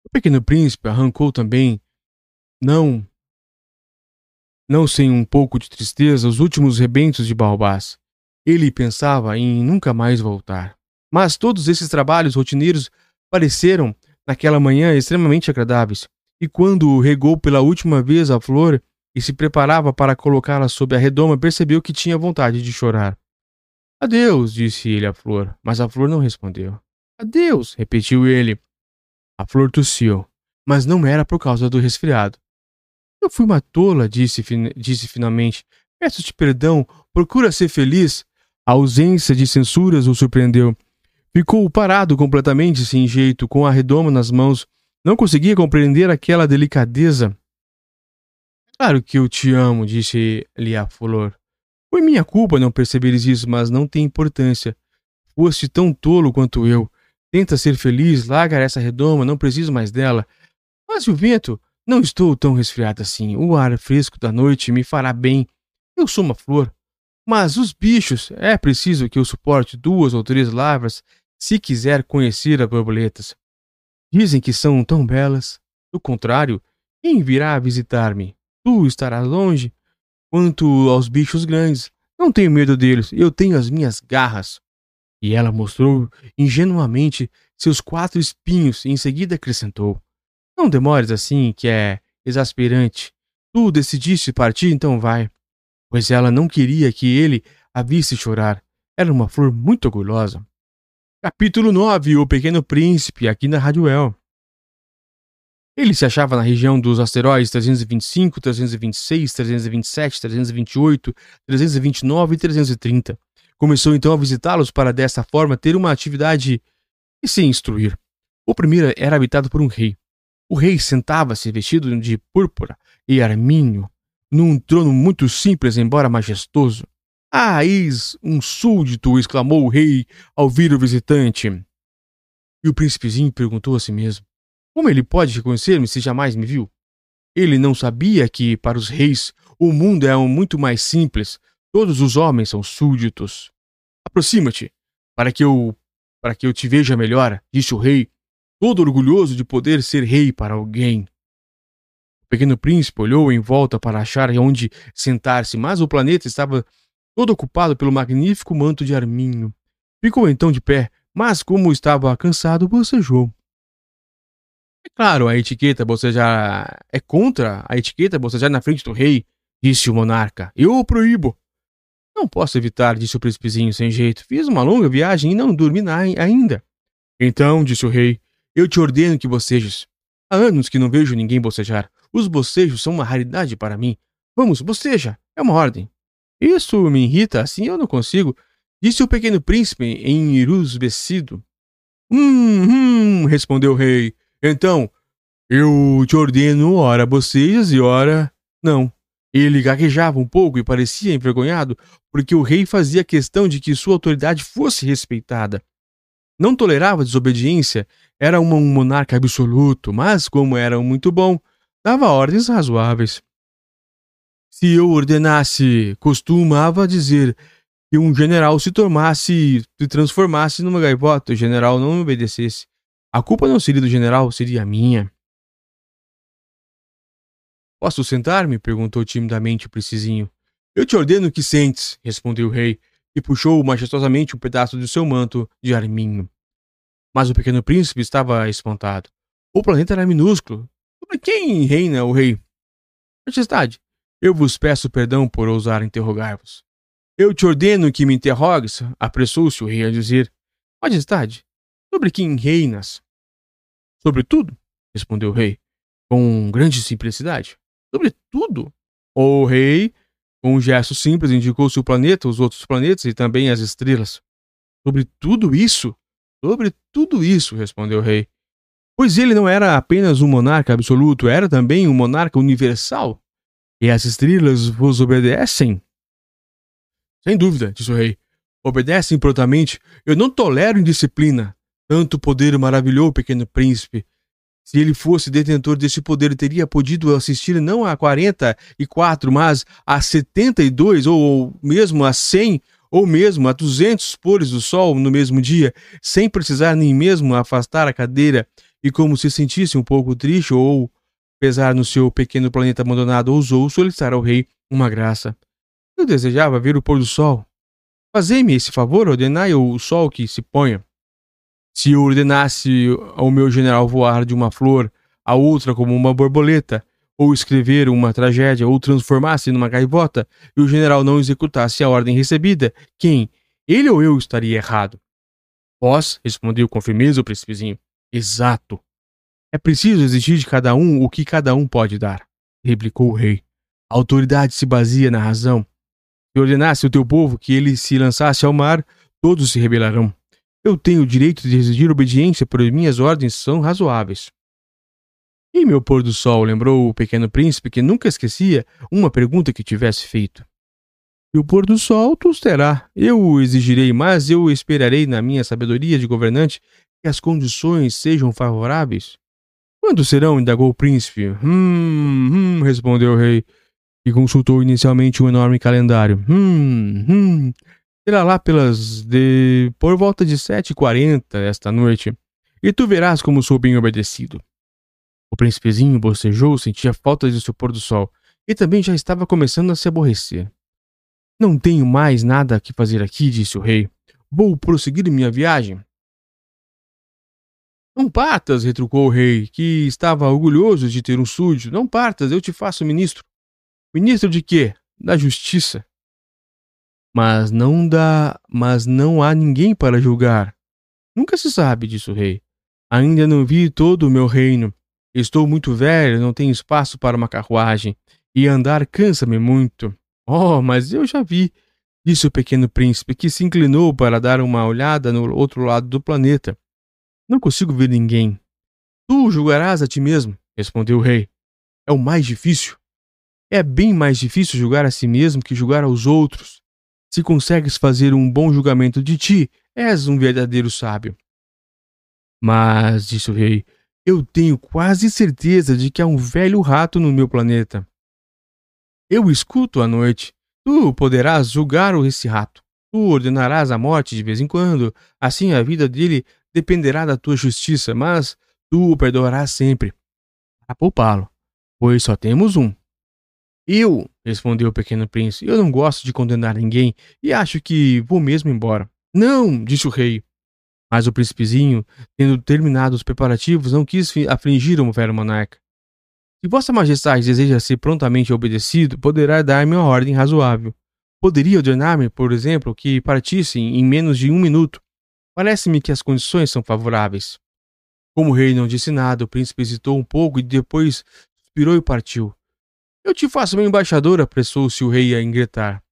O pequeno príncipe arrancou também, não não sem um pouco de tristeza, os últimos rebentos de Baobás. Ele pensava em nunca mais voltar. Mas todos esses trabalhos rotineiros pareceram, naquela manhã, extremamente agradáveis. E quando regou pela última vez a flor e se preparava para colocá-la sob a redoma, percebeu que tinha vontade de chorar. Adeus, disse ele à flor, mas a flor não respondeu. Adeus, repetiu ele. A flor tossiu, mas não era por causa do resfriado. Eu fui uma tola, disse, disse finalmente. Peço-te perdão, procura ser feliz. A ausência de censuras o surpreendeu. Ficou parado completamente sem jeito, com a redoma nas mãos. Não conseguia compreender aquela delicadeza. Claro que eu te amo, disse-lhe a flor. Foi minha culpa não perceberes isso, mas não tem importância. Foste tão tolo quanto eu. Tenta ser feliz, larga essa redoma, não preciso mais dela. Mas o vento? Não estou tão resfriado assim. O ar fresco da noite me fará bem. Eu sou uma flor. Mas os bichos, é preciso que eu suporte duas ou três lavras se quiser conhecer as borboletas. Dizem que são tão belas. Do contrário, quem virá visitar-me? Tu estarás longe. Quanto aos bichos grandes, não tenho medo deles, eu tenho as minhas garras. E ela mostrou ingenuamente seus quatro espinhos e em seguida acrescentou: Não demores assim, que é exasperante. Tu decidiste partir, então vai pois ela não queria que ele a visse chorar. Era uma flor muito orgulhosa. Capítulo 9 O Pequeno Príncipe, aqui na Rádio El. Ele se achava na região dos asteroides 325, 326, 327, 328, 329 e 330. Começou então a visitá-los para dessa forma ter uma atividade e se instruir. O primeiro era habitado por um rei. O rei sentava-se vestido de púrpura e arminho, num trono muito simples, embora majestoso. Ah, eis um súdito! exclamou o rei ao vir o visitante. E o príncipezinho perguntou a si mesmo: Como ele pode reconhecer-me se jamais me viu? Ele não sabia que, para os reis, o mundo é um muito mais simples. Todos os homens são súditos. Aproxima-te, para que eu para que eu te veja melhor, disse o rei, todo orgulhoso de poder ser rei para alguém pequeno príncipe olhou em volta para achar onde sentar-se, mas o planeta estava todo ocupado pelo magnífico manto de arminho. Ficou então de pé, mas como estava cansado, bocejou. É claro, a etiqueta bocejar é contra a etiqueta bocejar na frente do rei, disse o monarca. Eu o proíbo. Não posso evitar, disse o príncipezinho sem jeito. Fiz uma longa viagem e não dormi ainda. Então, disse o rei, eu te ordeno que bocejes. Há anos que não vejo ninguém bocejar. Os bocejos são uma raridade para mim. Vamos, boceja, é uma ordem. Isso me irrita, assim eu não consigo, disse o pequeno príncipe enirusbecido. Hum, hum, respondeu o rei. Então, eu te ordeno, ora bocejas e ora. Não. Ele gaguejava um pouco e parecia envergonhado, porque o rei fazia questão de que sua autoridade fosse respeitada. Não tolerava desobediência, era um monarca absoluto, mas, como era muito bom, dava ordens razoáveis. Se eu ordenasse, costumava dizer que um general se tornasse, se transformasse numa gaivota, o general não me obedecesse. A culpa não seria do general, seria minha. Posso sentar-me? perguntou timidamente o precisinho. Eu te ordeno que sentes, respondeu o rei, e puxou majestosamente um pedaço do seu manto de arminho. Mas o pequeno príncipe estava espantado. O planeta era minúsculo. Sobre quem reina o rei? Majestade, eu vos peço perdão por ousar interrogar-vos. Eu te ordeno que me interrogues, apressou-se o rei a dizer. Majestade, sobre quem reinas? Sobre tudo, respondeu o rei, com grande simplicidade. Sobre tudo? O rei, com um gesto simples, indicou-se o planeta, os outros planetas e também as estrelas. Sobre tudo isso? Sobre tudo isso, respondeu o rei. Pois ele não era apenas um monarca absoluto, era também um monarca universal. E as estrelas vos obedecem? Sem dúvida, disse o rei. Obedecem prontamente. Eu não tolero indisciplina. Tanto poder maravilhou o pequeno príncipe. Se ele fosse detentor desse poder, teria podido assistir não a 44, mas a 72, ou mesmo a 100, ou mesmo a 200 pôres do sol no mesmo dia, sem precisar nem mesmo afastar a cadeira, e como se sentisse um pouco triste ou pesar no seu pequeno planeta abandonado, ousou solicitar ao rei uma graça. Eu desejava ver o pôr do sol. Fazei-me esse favor, ordenai o sol que se ponha. Se eu ordenasse ao meu general voar de uma flor a outra como uma borboleta, ou escrever uma tragédia, ou transformasse numa gaivota, e o general não executasse a ordem recebida, quem? Ele ou eu estaria errado? Vós, respondeu com firmeza o príncipezinho. Exato. É preciso exigir de cada um o que cada um pode dar, replicou o rei. A autoridade se baseia na razão. Se ordenasse o teu povo que ele se lançasse ao mar, todos se rebelarão. Eu tenho o direito de exigir obediência, por minhas ordens são razoáveis. E meu pôr do sol lembrou o pequeno príncipe que nunca esquecia uma pergunta que tivesse feito. E o pôr do sol tu terá. Eu o exigirei, mas eu esperarei na minha sabedoria de governante que as condições sejam favoráveis. Quando serão? indagou o príncipe. Hum, hum, respondeu o rei, e consultou inicialmente um enorme calendário. Hum, hum, será lá pelas de por volta de sete e quarenta esta noite, e tu verás como sou bem obedecido. O príncipezinho bocejou, sentia falta de seu pôr do sol, e também já estava começando a se aborrecer. Não tenho mais nada que fazer aqui, disse o rei. Vou prosseguir minha viagem. Não partas, retrucou o rei, que estava orgulhoso de ter um súdito. Não partas, eu te faço ministro. Ministro de quê? Da justiça. Mas não dá, mas não há ninguém para julgar. Nunca se sabe, disse o rei. Ainda não vi todo o meu reino. Estou muito velho, não tenho espaço para uma carruagem, e andar cansa-me muito. Oh, mas eu já vi, disse o pequeno príncipe, que se inclinou para dar uma olhada no outro lado do planeta. Não consigo ver ninguém. Tu julgarás a ti mesmo, respondeu o rei. É o mais difícil. É bem mais difícil julgar a si mesmo que julgar aos outros. Se consegues fazer um bom julgamento de ti, és um verdadeiro sábio. Mas, disse o rei, eu tenho quase certeza de que há um velho rato no meu planeta. Eu escuto à noite. Tu poderás julgar esse rato. Tu ordenarás a morte de vez em quando. Assim a vida dele dependerá da tua justiça, mas tu o perdoarás sempre. Para poupá-lo, pois só temos um. Eu, respondeu o pequeno príncipe, eu não gosto de condenar ninguém e acho que vou mesmo embora. Não, disse o rei. Mas o príncipezinho, tendo terminado os preparativos, não quis afligir o velho monarca. Se Vossa Majestade deseja ser prontamente obedecido, poderá dar-me uma ordem razoável. Poderia ordenar-me, por exemplo, que partisse em menos de um minuto. Parece-me que as condições são favoráveis. Como o rei não disse nada, o príncipe hesitou um pouco e depois suspirou e partiu. Eu te faço meu embaixador, apressou-se o rei a ingretar.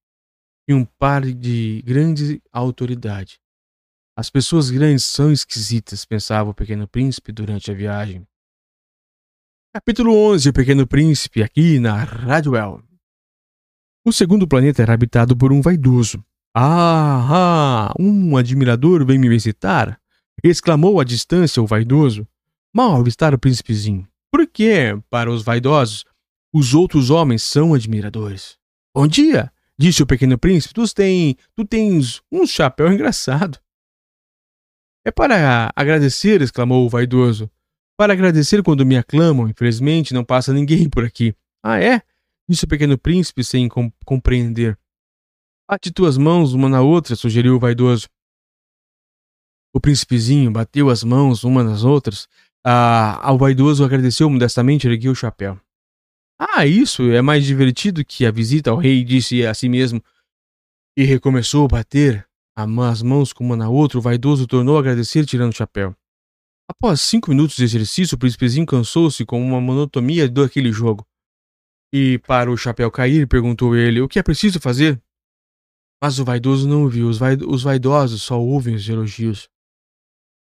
E um par de grande autoridade. As pessoas grandes são esquisitas, pensava o pequeno príncipe durante a viagem. Capítulo 11 O Pequeno Príncipe, aqui na El. O segundo planeta era habitado por um vaidoso. Ah, ah, um admirador vem me visitar! exclamou à distância o vaidoso. Mal avistar o príncipezinho. Por quê? Para os vaidosos, os outros homens são admiradores. Bom dia, disse o pequeno príncipe. Tu, tem, tu tens um chapéu engraçado. É para agradecer, exclamou o vaidoso. Para agradecer quando me aclamam, infelizmente não passa ninguém por aqui. Ah, é? Disse o pequeno príncipe sem com compreender. Bate tuas mãos uma na outra, sugeriu o vaidoso. O príncipezinho bateu as mãos uma nas outras. Ah, ao vaidoso agradeceu modestamente e ergueu o chapéu. Ah, isso é mais divertido que a visita ao rei, disse a si mesmo. E recomeçou a bater as mãos com uma na outra. O vaidoso tornou a agradecer, tirando o chapéu. Após cinco minutos de exercício, o príncipezinho cansou-se com uma monotonia daquele jogo. E, para o chapéu cair, perguntou ele: O que é preciso fazer? Mas o vaidoso não ouviu. Os, os vaidosos só ouvem os elogios.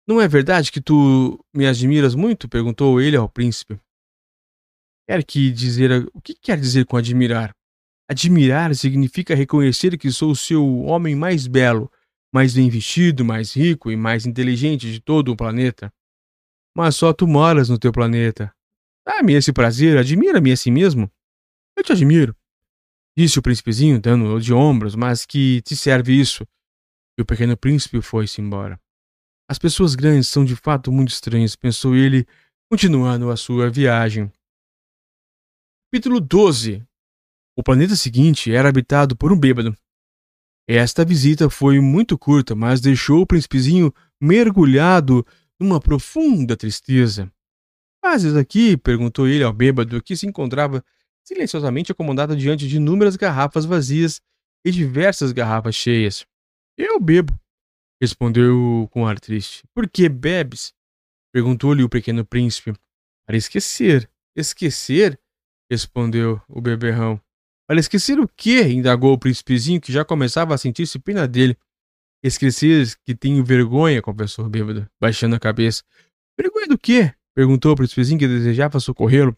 Não é verdade que tu me admiras muito? perguntou ele ao príncipe. Quer que dizer. O que quer dizer com admirar? Admirar significa reconhecer que sou o seu homem mais belo, mais bem vestido, mais rico e mais inteligente de todo o planeta. Mas só tu moras no teu planeta. Dá-me esse prazer, admira-me a si mesmo. Eu te admiro. Disse o príncipezinho, dando de ombros, mas que te serve isso? E o pequeno príncipe foi-se embora. As pessoas grandes são de fato muito estranhas, pensou ele, continuando a sua viagem. Capítulo 12 O planeta seguinte era habitado por um bêbado. Esta visita foi muito curta, mas deixou o príncipezinho mergulhado numa profunda tristeza. Fazes aqui? perguntou ele ao bêbado, que se encontrava silenciosamente acomodado diante de inúmeras garrafas vazias e diversas garrafas cheias. Eu bebo, Respondeu com ar triste. Por que bebes? Perguntou-lhe o pequeno príncipe. Para esquecer. Esquecer? Respondeu o beberrão. Para esquecer o quê? indagou o príncipezinho, que já começava a sentir-se pena dele. Esquecer que tenho vergonha, confessou o bêbado, baixando a cabeça. Vergonha do quê? perguntou o príncipezinho que desejava socorrê-lo.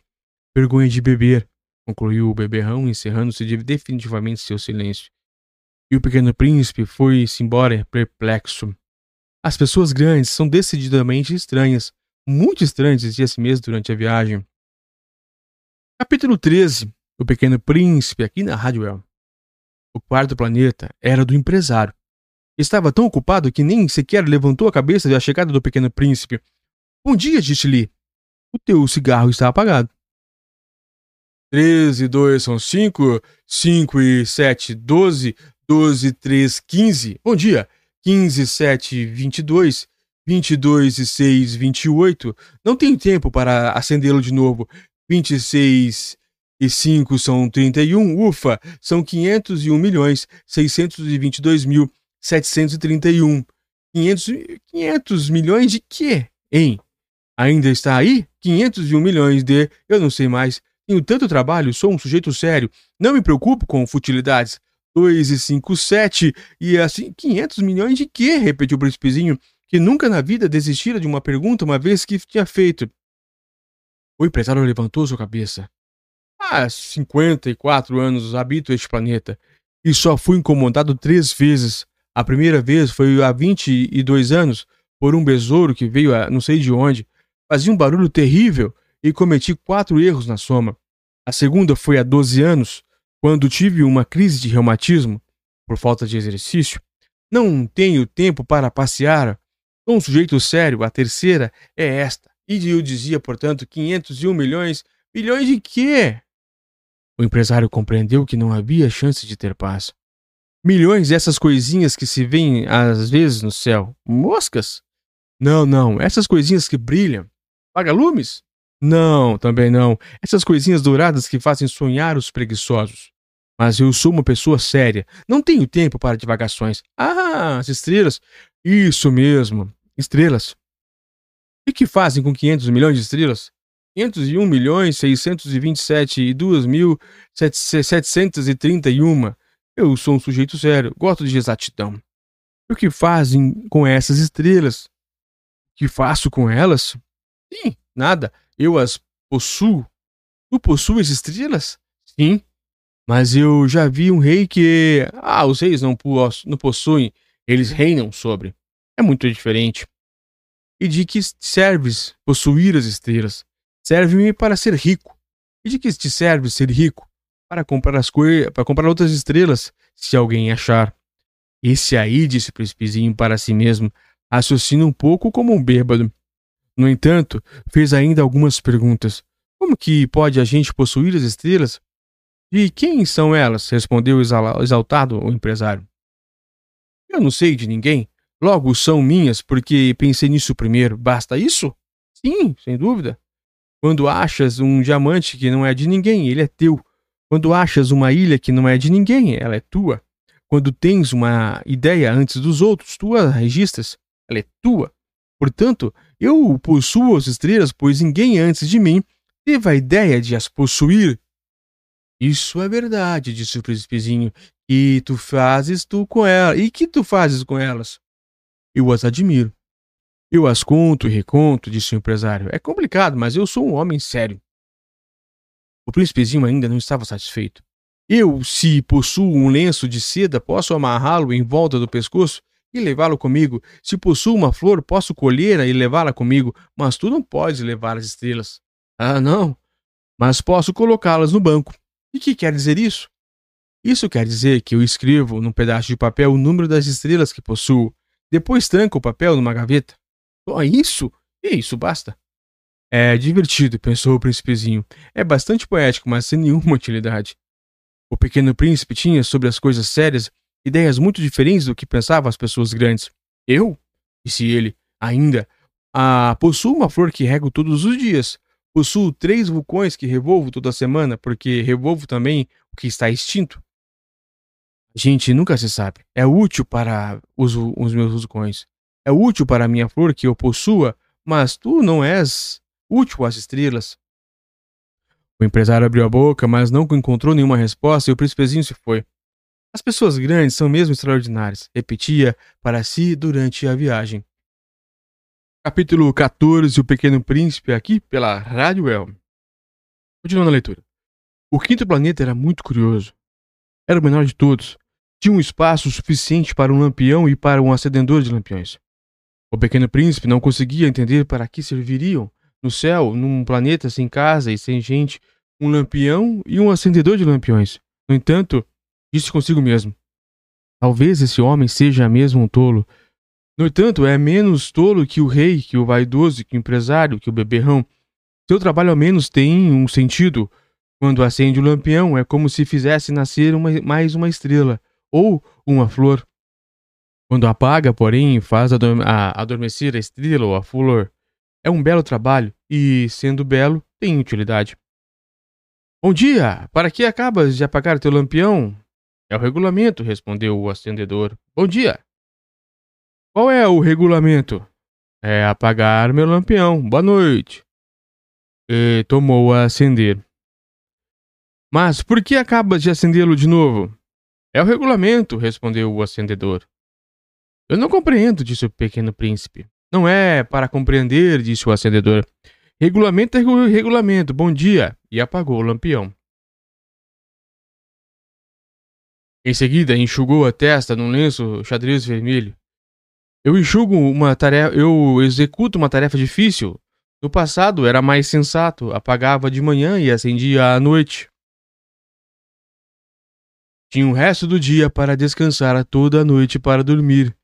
Vergonha de beber, concluiu o beberrão, encerrando-se definitivamente seu silêncio. E o pequeno príncipe foi-se embora perplexo. As pessoas grandes são decididamente estranhas, muito estranhas, dizia a si mesmo durante a viagem. Capítulo 13 O Pequeno Príncipe, aqui na Radwell. O quarto planeta era do empresário. Estava tão ocupado que nem sequer levantou a cabeça da chegada do pequeno príncipe. Bom dia, disse-lhe. O teu cigarro está apagado. Treze e dois são cinco, cinco e sete, doze, 12, 3, 15. Bom dia. 15, 7, 22. 22 e 6, 28. Não tenho tempo para acendê-lo de novo. 26 e 5 são 31. Ufa, são 501 milhões 622 mil 731. 500, 500 milhões de quê, hein? Ainda está aí? 501 milhões de... Eu não sei mais. Tenho tanto trabalho, sou um sujeito sério. Não me preocupo com futilidades. 2 e 5, 7. E assim, 500 milhões de quê? repetiu o príncipezinho, que nunca na vida desistira de uma pergunta uma vez que tinha feito. O empresário levantou sua cabeça. Há 54 anos habito este planeta e só fui incomodado três vezes. A primeira vez foi há 22 anos por um besouro que veio a não sei de onde. Fazia um barulho terrível e cometi quatro erros na soma. A segunda foi há 12 anos, quando tive uma crise de reumatismo, por falta de exercício, não tenho tempo para passear. Sou um sujeito sério, a terceira é esta. E eu dizia, portanto, 501 milhões. Milhões de quê? O empresário compreendeu que não havia chance de ter paz. Milhões dessas coisinhas que se veem às vezes no céu. Moscas? Não, não, essas coisinhas que brilham. Vagalumes? Não, também não. Essas coisinhas douradas que fazem sonhar os preguiçosos. Mas eu sou uma pessoa séria. Não tenho tempo para divagações. Ah, as estrelas. Isso mesmo. Estrelas. E que fazem com 500 milhões de estrelas? 501 milhões 627 e 2 mil 731. Eu sou um sujeito sério. Gosto de exatidão. E o que fazem com essas estrelas? O que faço com elas? Sim, nada. Eu as possuo. Tu possuis estrelas? Sim. Mas eu já vi um rei que. Ah, os reis não, não possuem, eles reinam sobre. É muito diferente. E de que serves possuir as estrelas? Serve-me para ser rico. E de que te serve ser rico? Para comprar as para comprar outras estrelas, se alguém achar. Esse aí, disse o príncipezinho para si mesmo, raciocina um pouco como um bêbado. No entanto, fez ainda algumas perguntas. Como que pode a gente possuir as estrelas? E quem são elas? respondeu exaltado o empresário. Eu não sei de ninguém. Logo são minhas porque pensei nisso primeiro. Basta isso? Sim, sem dúvida. Quando achas um diamante que não é de ninguém, ele é teu. Quando achas uma ilha que não é de ninguém, ela é tua. Quando tens uma ideia antes dos outros, tu a registras, ela é tua. Portanto, eu possuo as estrelas, pois ninguém antes de mim teve a ideia de as possuir. Isso é verdade, disse o príncipezinho. E tu fazes tu com elas. E que tu fazes com elas? Eu as admiro. Eu as conto e reconto, disse o empresário. É complicado, mas eu sou um homem sério. O príncipezinho ainda não estava satisfeito. Eu, se possuo um lenço de seda, posso amarrá-lo em volta do pescoço e levá-lo comigo. Se possuo uma flor, posso colhê-la e levá-la comigo, mas tu não podes levar as estrelas. Ah, não. Mas posso colocá-las no banco. E que quer dizer isso? Isso quer dizer que eu escrevo num pedaço de papel o número das estrelas que possuo. Depois tranco o papel numa gaveta. Só isso? E isso basta. É divertido, pensou o príncipezinho. É bastante poético, mas sem nenhuma utilidade. O pequeno príncipe tinha, sobre as coisas sérias, ideias muito diferentes do que pensavam as pessoas grandes. Eu? Disse ele, ainda. Ah, possuo uma flor que rego todos os dias. Possuo três vulcões que revolvo toda semana, porque revolvo também o que está extinto. Gente, nunca se sabe. É útil para os, os meus vulcões. É útil para a minha flor que eu possua, mas tu não és útil às estrelas. O empresário abriu a boca, mas não encontrou nenhuma resposta e o príncipezinho se foi. As pessoas grandes são mesmo extraordinárias, repetia para si durante a viagem. Capítulo 14 O Pequeno Príncipe, aqui pela Rádio El. Continuando a leitura. O quinto planeta era muito curioso. Era o menor de todos. Tinha um espaço suficiente para um lampião e para um acendedor de lampiões. O pequeno príncipe não conseguia entender para que serviriam no céu, num planeta sem casa e sem gente, um lampião e um acendedor de lampiões. No entanto, disse consigo mesmo: Talvez esse homem seja mesmo um tolo. No entanto, é menos tolo que o rei, que o vaidoso, que o empresário, que o beberrão. Seu trabalho ao menos tem um sentido. Quando acende o lampião, é como se fizesse nascer uma, mais uma estrela ou uma flor. Quando apaga, porém, faz adormecer a estrela ou a flor. É um belo trabalho e, sendo belo, tem utilidade. Bom dia! Para que acabas de apagar teu lampião? É o regulamento, respondeu o acendedor. Bom dia! Qual é o regulamento? É apagar meu lampião. Boa noite. E tomou a acender. Mas por que acabas de acendê-lo de novo? É o regulamento, respondeu o acendedor. Eu não compreendo, disse o pequeno príncipe. Não é para compreender, disse o acendedor. Regulamento é regulamento. Bom dia. E apagou o lampião. Em seguida, enxugou a testa num lenço xadrez vermelho. Eu enxugo uma tarefa, eu executo uma tarefa difícil. No passado era mais sensato, apagava de manhã e acendia à noite. Tinha o resto do dia para descansar, toda a noite para dormir.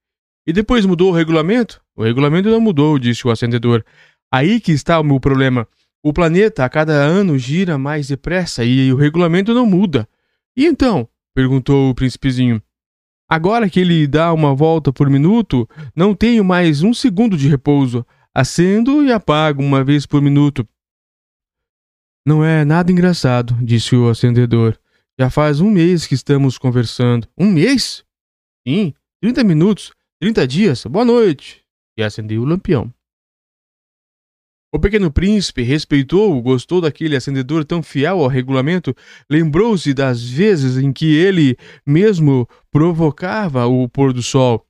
E depois mudou o regulamento? O regulamento não mudou, disse o acendedor. Aí que está o meu problema. O planeta a cada ano gira mais depressa e o regulamento não muda. E então? perguntou o príncipezinho. Agora que ele dá uma volta por minuto, não tenho mais um segundo de repouso. Acendo e apago uma vez por minuto. Não é nada engraçado, disse o acendedor. Já faz um mês que estamos conversando. Um mês? Sim, trinta minutos. 30 dias, boa noite! E acendeu o lampião. O pequeno príncipe respeitou, gostou daquele acendedor tão fiel ao regulamento, lembrou-se das vezes em que ele mesmo provocava o pôr do sol.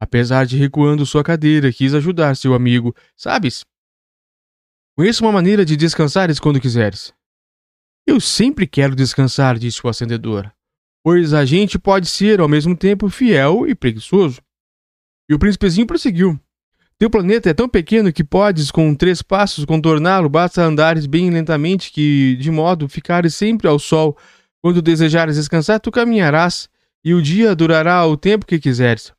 Apesar de recuando sua cadeira, quis ajudar seu amigo. Sabes? Conheço uma maneira de descansares quando quiseres. Eu sempre quero descansar, disse o acendedor, pois a gente pode ser ao mesmo tempo fiel e preguiçoso. E o príncipezinho prosseguiu. Teu planeta é tão pequeno que podes, com três passos, contorná-lo, basta andares bem lentamente, que, de modo ficares sempre ao sol. Quando desejares descansar, tu caminharás, e o dia durará o tempo que quiseres.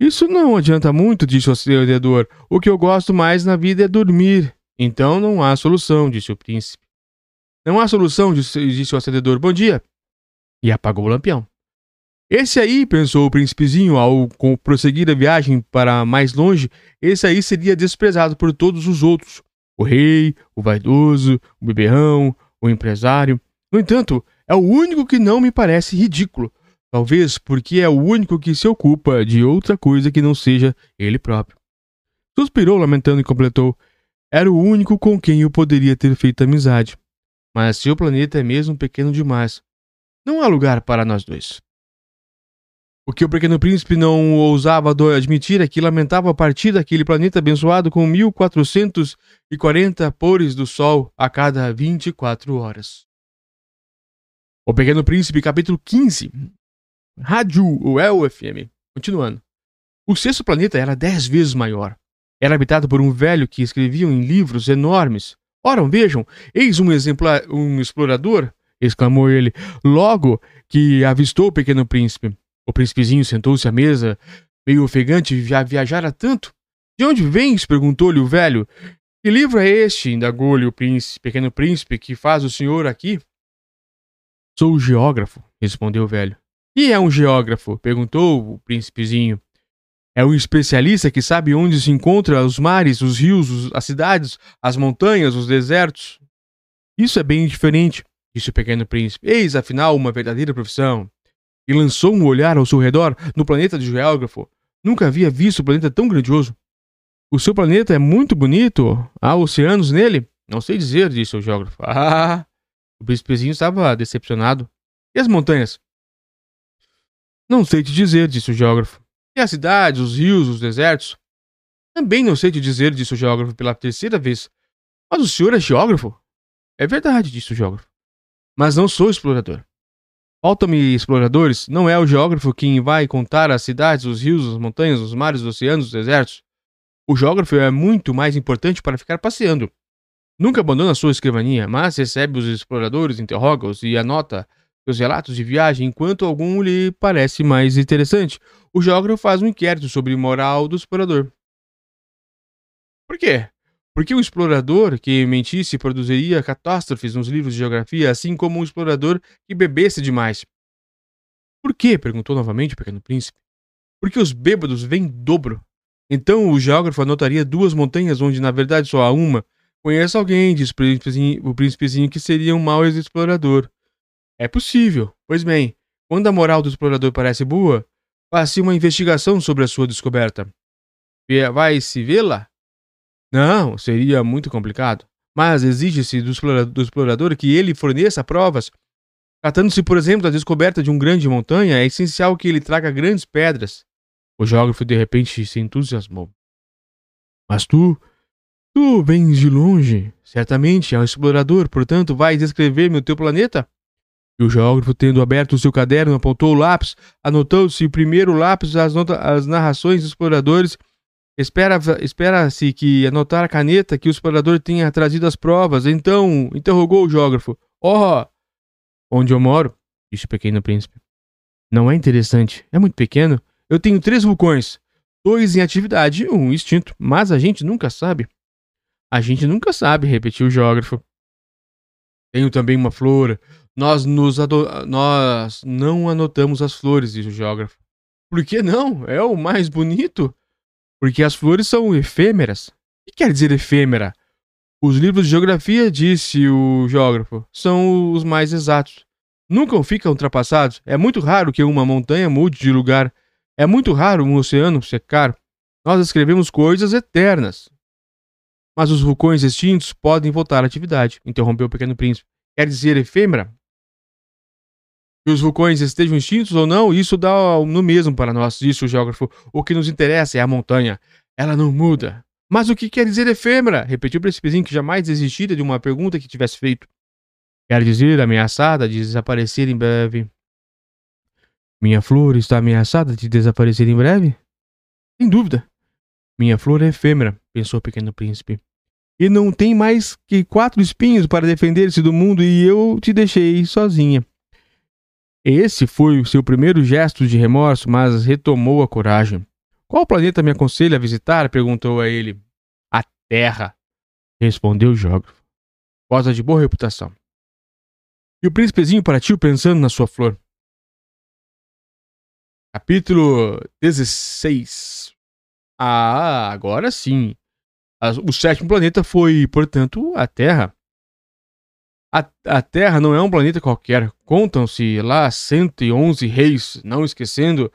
Isso não adianta muito, disse o acendedor. O que eu gosto mais na vida é dormir. Então não há solução, disse o príncipe. Não há solução, disse, o acendedor. Bom dia. E apagou o lampião. Esse aí, pensou o príncipezinho ao prosseguir a viagem para mais longe, esse aí seria desprezado por todos os outros. O rei, o vaidoso, o beberrão, o empresário. No entanto, é o único que não me parece ridículo. Talvez porque é o único que se ocupa de outra coisa que não seja ele próprio. Suspirou, lamentando, e completou: Era o único com quem eu poderia ter feito amizade. Mas seu planeta é mesmo pequeno demais. Não há lugar para nós dois. O que o pequeno príncipe não ousava admitir é que lamentava partir daquele planeta abençoado com 1440 pores do sol a cada 24 horas. O Pequeno Príncipe, capítulo 15. Rádio UEL FM. Continuando. O sexto planeta era dez vezes maior. Era habitado por um velho que escrevia em livros enormes. Ora, vejam, eis um exemplar, um explorador, exclamou ele, logo que avistou o Pequeno Príncipe. O príncipezinho sentou-se à mesa, meio ofegante, já viajara tanto. De onde vens? perguntou-lhe o velho. Que livro é este? indagou-lhe o príncipe, pequeno príncipe, que faz o senhor aqui? Sou geógrafo, respondeu o velho. E é um geógrafo? perguntou o príncipezinho. É um especialista que sabe onde se encontram os mares, os rios, as cidades, as montanhas, os desertos. Isso é bem diferente, disse o pequeno príncipe. Eis, afinal, uma verdadeira profissão e lançou um olhar ao seu redor no planeta de geógrafo. Nunca havia visto um planeta tão grandioso. O seu planeta é muito bonito. Há oceanos nele? Não sei dizer, disse o geógrafo. Ah! O príncipezinho estava decepcionado. E as montanhas? Não sei te dizer, disse o geógrafo. E as cidades, os rios, os desertos? Também não sei te dizer, disse o geógrafo pela terceira vez. Mas o senhor é geógrafo? É verdade, disse o geógrafo. Mas não sou explorador. Faltam-me exploradores, não é o geógrafo quem vai contar as cidades, os rios, as montanhas, os mares, os oceanos, os desertos. O geógrafo é muito mais importante para ficar passeando. Nunca abandona sua escrivaninha, mas recebe os exploradores, interroga-os e anota seus relatos de viagem enquanto algum lhe parece mais interessante. O geógrafo faz um inquérito sobre a moral do explorador. Por quê? Porque o explorador que mentisse produziria catástrofes nos livros de geografia, assim como um explorador que bebesse demais. Por quê? perguntou novamente o pequeno príncipe. Porque os bêbados vêm dobro. Então o geógrafo anotaria duas montanhas onde na verdade só há uma. Conheço alguém, disse o príncipezinho, o príncipezinho, que seria um mau explorador. É possível. Pois bem, quando a moral do explorador parece boa, faça uma investigação sobre a sua descoberta. Vai-se vê-la? Não, seria muito complicado. Mas exige-se do explorador que ele forneça provas. Tratando-se, por exemplo, da descoberta de um grande montanha, é essencial que ele traga grandes pedras. O geógrafo de repente se entusiasmou. Mas tu, tu vens de longe. Certamente é um explorador, portanto, vais descrever-me o teu planeta? E o geógrafo, tendo aberto o seu caderno, apontou o lápis, primeiro o lápis as, as narrações dos exploradores Espera-se espera que anotar a caneta que o explorador tenha trazido as provas. Então, interrogou o geógrafo. Oh, onde eu moro? Disse o pequeno príncipe. Não é interessante. É muito pequeno. Eu tenho três vulcões. Dois em atividade e um extinto. Mas a gente nunca sabe. A gente nunca sabe, repetiu o geógrafo. Tenho também uma flor. Nós, nos nós não anotamos as flores, disse o geógrafo. Por que não? É o mais bonito. Porque as flores são efêmeras. O que quer dizer efêmera? Os livros de geografia, disse o geógrafo, são os mais exatos. Nunca ficam ultrapassados. É muito raro que uma montanha mude de lugar. É muito raro um oceano secar. Nós escrevemos coisas eternas. Mas os vulcões extintos podem voltar à atividade, interrompeu o pequeno príncipe. Quer dizer efêmera? Que os vulcões estejam extintos ou não, isso dá no mesmo para nós, disse o geógrafo. O que nos interessa é a montanha. Ela não muda. Mas o que quer dizer efêmera? Repetiu o príncipezinho que jamais desistira de uma pergunta que tivesse feito. Quer dizer ameaçada de desaparecer em breve. Minha flor está ameaçada de desaparecer em breve? Sem dúvida. Minha flor é efêmera, pensou o pequeno príncipe. E não tem mais que quatro espinhos para defender-se do mundo e eu te deixei sozinha. Esse foi o seu primeiro gesto de remorso, mas retomou a coragem. Qual planeta me aconselha a visitar? perguntou a ele. A Terra, respondeu o geógrafo. Gosta de boa reputação. E o príncipezinho partiu pensando na sua flor. Capítulo 16 Ah, agora sim. O sétimo planeta foi, portanto, a Terra. A, a Terra não é um planeta qualquer. Contam-se lá 111 reis, não esquecendo,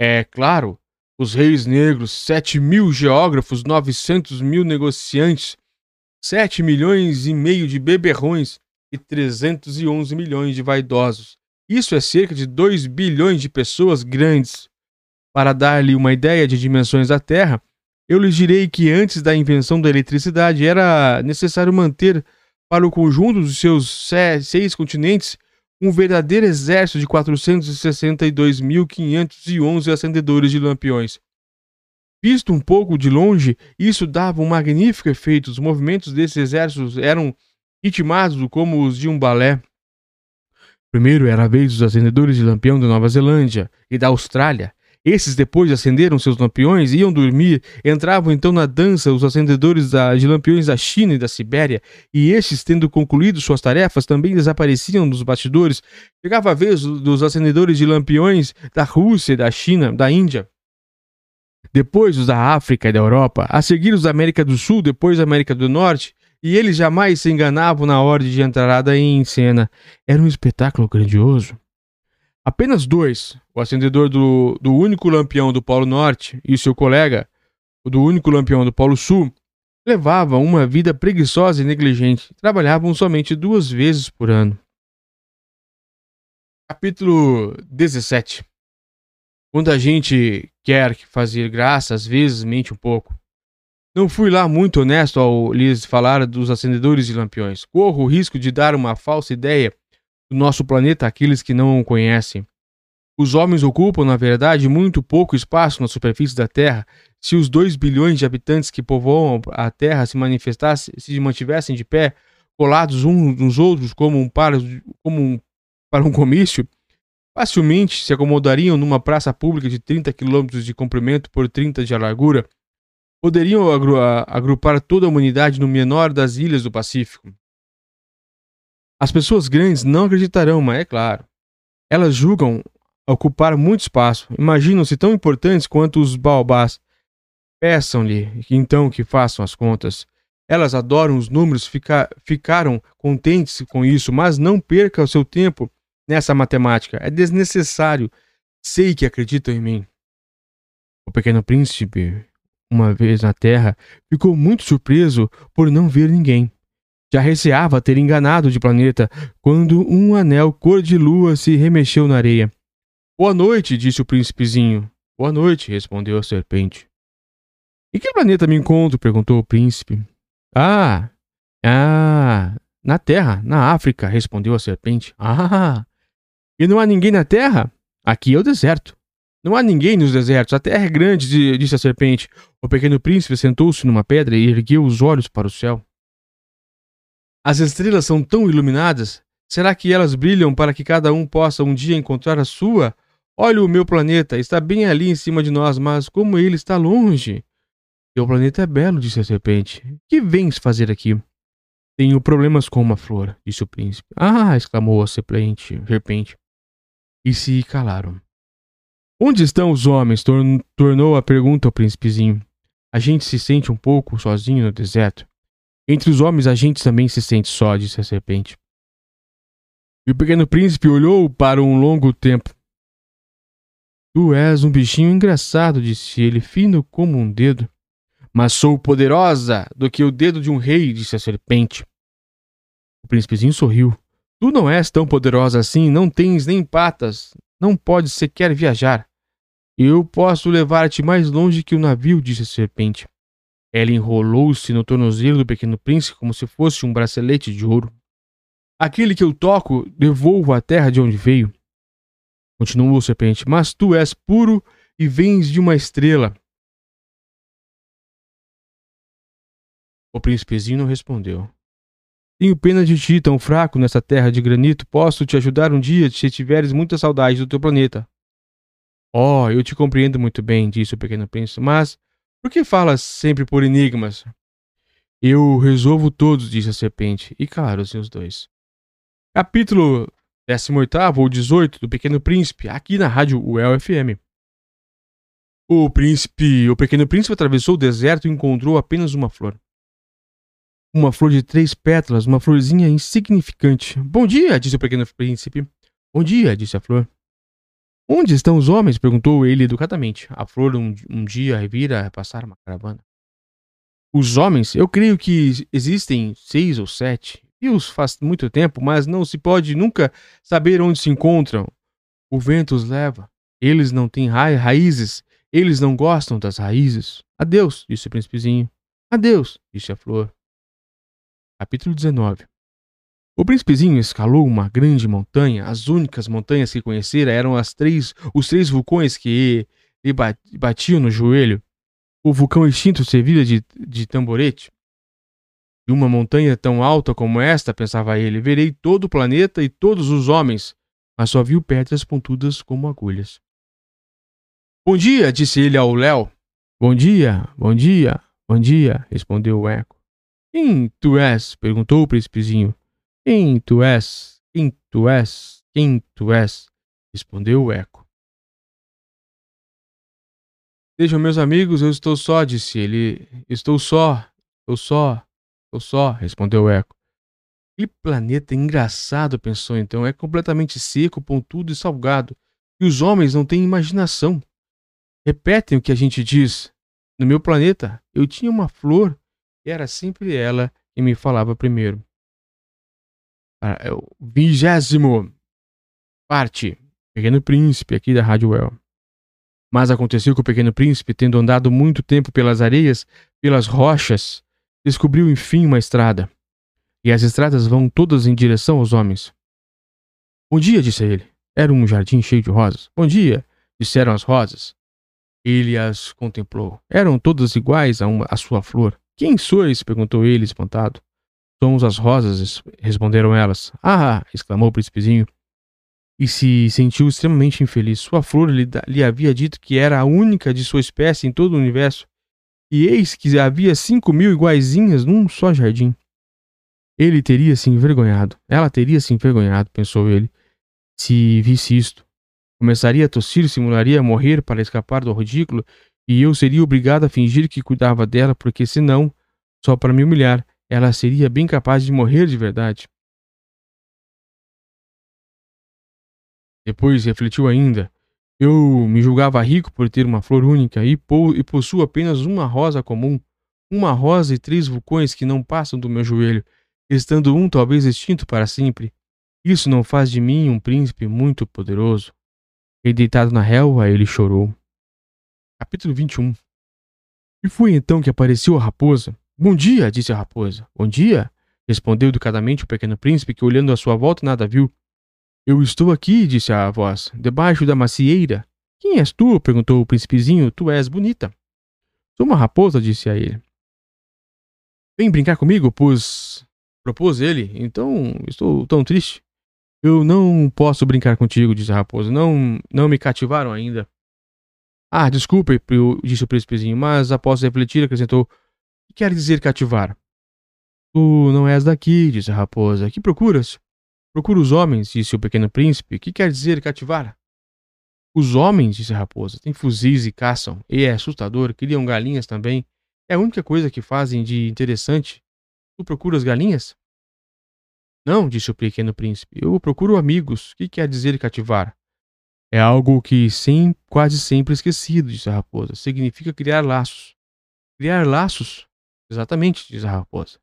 é claro, os reis negros, 7 mil geógrafos, 900 mil negociantes, 7 milhões e meio de beberrões e 311 milhões de vaidosos. Isso é cerca de 2 bilhões de pessoas grandes. Para dar-lhe uma ideia de dimensões da Terra, eu lhes direi que antes da invenção da eletricidade era necessário manter para o conjunto dos seus seis continentes um verdadeiro exército de 462.511 acendedores de lampiões. Visto um pouco de longe, isso dava um magnífico efeito. Os movimentos desses exércitos eram ritmados como os de um balé. Primeiro era a vez dos acendedores de lampião da Nova Zelândia e da Austrália. Esses, depois de acenderam seus lampiões, iam dormir, entravam então na dança os acendedores da, de lampiões da China e da Sibéria, e estes, tendo concluído suas tarefas, também desapareciam dos bastidores. Chegava a vez dos acendedores de lampiões da Rússia, da China, da Índia. Depois os da África e da Europa, a seguir os da América do Sul, depois da América do Norte, e eles jamais se enganavam na ordem de entrada em cena. Era um espetáculo grandioso. Apenas dois, o acendedor do, do único lampião do Polo Norte e seu colega, o do único lampião do Polo Sul, levavam uma vida preguiçosa e negligente. Trabalhavam somente duas vezes por ano. Capítulo 17 Quando a gente quer fazer graça, às vezes mente um pouco. Não fui lá muito honesto ao lhes falar dos acendedores de lampiões. Corro o risco de dar uma falsa ideia do nosso planeta àqueles que não o conhecem. Os homens ocupam, na verdade, muito pouco espaço na superfície da Terra. Se os 2 bilhões de habitantes que povoam a Terra se manifestassem, se mantivessem de pé, colados uns nos outros como um para, como um, para um comício, facilmente se acomodariam numa praça pública de 30 quilômetros de comprimento por 30 de largura poderiam agru agrupar toda a humanidade no menor das ilhas do Pacífico. As pessoas grandes não acreditarão, mas é claro. Elas julgam ocupar muito espaço, imaginam-se tão importantes quanto os baobás. Peçam-lhe então que façam as contas. Elas adoram os números, fica, ficaram contentes com isso, mas não perca o seu tempo nessa matemática. É desnecessário. Sei que acreditam em mim. O pequeno príncipe uma vez na Terra, ficou muito surpreso por não ver ninguém. Já receava ter enganado de planeta quando um anel cor de lua se remexeu na areia. Boa noite, disse o príncipezinho. Boa noite, respondeu a serpente. Em que planeta me encontro? perguntou o príncipe. Ah, ah, na Terra, na África, respondeu a serpente. Ah, e não há ninguém na Terra? Aqui é o deserto. Não há ninguém nos desertos, a terra é grande, disse a serpente. O pequeno príncipe sentou-se numa pedra e ergueu os olhos para o céu. As estrelas são tão iluminadas? Será que elas brilham para que cada um possa um dia encontrar a sua? Olha o meu planeta, está bem ali em cima de nós, mas como ele está longe. Teu planeta é belo, disse a serpente. Que vens fazer aqui? Tenho problemas com uma flor, disse o príncipe. Ah! exclamou a serpente. serpente. E se calaram. Onde estão os homens? tornou a pergunta ao príncipezinho. A gente se sente um pouco sozinho no deserto. Entre os homens a gente também se sente só, disse a serpente. E o pequeno príncipe olhou para um longo tempo. Tu és um bichinho engraçado, disse ele, fino como um dedo. Mas sou poderosa do que o dedo de um rei, disse a serpente. O príncipezinho sorriu. Tu não és tão poderosa assim, não tens nem patas, não podes sequer viajar. Eu posso levar-te mais longe que o navio, disse a serpente. Ela enrolou-se no tornozelo do pequeno príncipe como se fosse um bracelete de ouro. Aquele que eu toco, devolvo à terra de onde veio. Continuou a serpente, mas tu és puro e vens de uma estrela. O príncipezinho não respondeu. Tenho pena de ti, tão fraco nessa terra de granito. Posso te ajudar um dia se tiveres muita saudade do teu planeta. Oh, eu te compreendo muito bem, disse o pequeno príncipe, mas por que falas sempre por enigmas? Eu resolvo todos, disse a serpente, e calaram-se os dois. Capítulo 18 ou 18 do Pequeno Príncipe, aqui na rádio UEL FM. O príncipe, o pequeno príncipe atravessou o deserto e encontrou apenas uma flor. Uma flor de três pétalas, uma florzinha insignificante. Bom dia, disse o pequeno príncipe. Bom dia, disse a flor. Onde estão os homens? perguntou ele educadamente. A flor um, um dia vira passar uma caravana. Os homens, eu creio que existem seis ou sete. E-os faz muito tempo, mas não se pode nunca saber onde se encontram. O vento os leva. Eles não têm ra raízes. Eles não gostam das raízes. Adeus, disse o príncipezinho. Adeus, disse a flor. Capítulo 19 o príncipezinho escalou uma grande montanha. As únicas montanhas que conhecera eram as três, os três vulcões que lhe batiam no joelho. O vulcão extinto servia de, de tamborete. E uma montanha tão alta como esta, pensava ele, verei todo o planeta e todos os homens, mas só viu pedras pontudas como agulhas. Bom dia, disse ele ao Léo. Bom dia, bom dia, bom dia, respondeu o eco. Quem tu és? perguntou o príncipezinho. Quem tu és? Quem tu és? Quem tu és? Respondeu o eco. Sejam meus amigos, eu estou só, disse ele. Estou só, estou só, estou só, respondeu o eco. Que planeta engraçado, pensou então. É completamente seco, pontudo e salgado. E os homens não têm imaginação. Repetem o que a gente diz. No meu planeta, eu tinha uma flor e era sempre ela que me falava primeiro. Ah, é o vigésimo parte, Pequeno Príncipe, aqui da Rádio Well. Mas aconteceu que o Pequeno Príncipe, tendo andado muito tempo pelas areias, pelas rochas, descobriu enfim uma estrada. E as estradas vão todas em direção aos homens. Bom dia, disse ele. Era um jardim cheio de rosas. Bom dia, disseram as rosas. Ele as contemplou. Eram todas iguais a, uma, a sua flor. Quem sois? perguntou ele, espantado. Somos as rosas, responderam elas. Ah! exclamou o príncipezinho. E se sentiu extremamente infeliz. Sua flor lhe, lhe havia dito que era a única de sua espécie em todo o universo. E eis que havia cinco mil iguaizinhas num só jardim. Ele teria se envergonhado. Ela teria se envergonhado, pensou ele, se visse isto. Começaria a tossir, simularia morrer para escapar do ridículo, e eu seria obrigado a fingir que cuidava dela, porque senão, só para me humilhar, ela seria bem capaz de morrer de verdade. Depois refletiu ainda. Eu me julgava rico por ter uma flor única e, po e possuo apenas uma rosa comum, uma rosa e três vulcões que não passam do meu joelho, estando um talvez extinto para sempre. Isso não faz de mim um príncipe muito poderoso. E deitado na relva, ele chorou. Capítulo 21 E foi então que apareceu a raposa, Bom dia, disse a raposa. Bom dia, respondeu educadamente o pequeno príncipe, que olhando à sua volta nada viu. Eu estou aqui, disse a voz, debaixo da macieira. Quem és tu? perguntou o príncipezinho. Tu és bonita. Sou uma raposa, disse a ele. Vem brincar comigo, propôs ele. Então estou tão triste. Eu não posso brincar contigo, disse a raposa. Não, não me cativaram ainda. Ah, desculpe, disse o príncipezinho, mas após refletir, acrescentou: que quer dizer cativar? Tu não és daqui, disse a raposa. Que procuras? Procuro os homens, disse o pequeno príncipe. Que quer dizer cativar? Os homens, disse a raposa, têm fuzis e caçam, e é assustador, criam galinhas também. É a única coisa que fazem de interessante. Tu procuras galinhas? Não, disse o pequeno príncipe. Eu procuro amigos. Que quer dizer cativar? É algo que sem, quase sempre esquecido, disse a raposa. Significa criar laços. Criar laços? Exatamente, diz a raposa.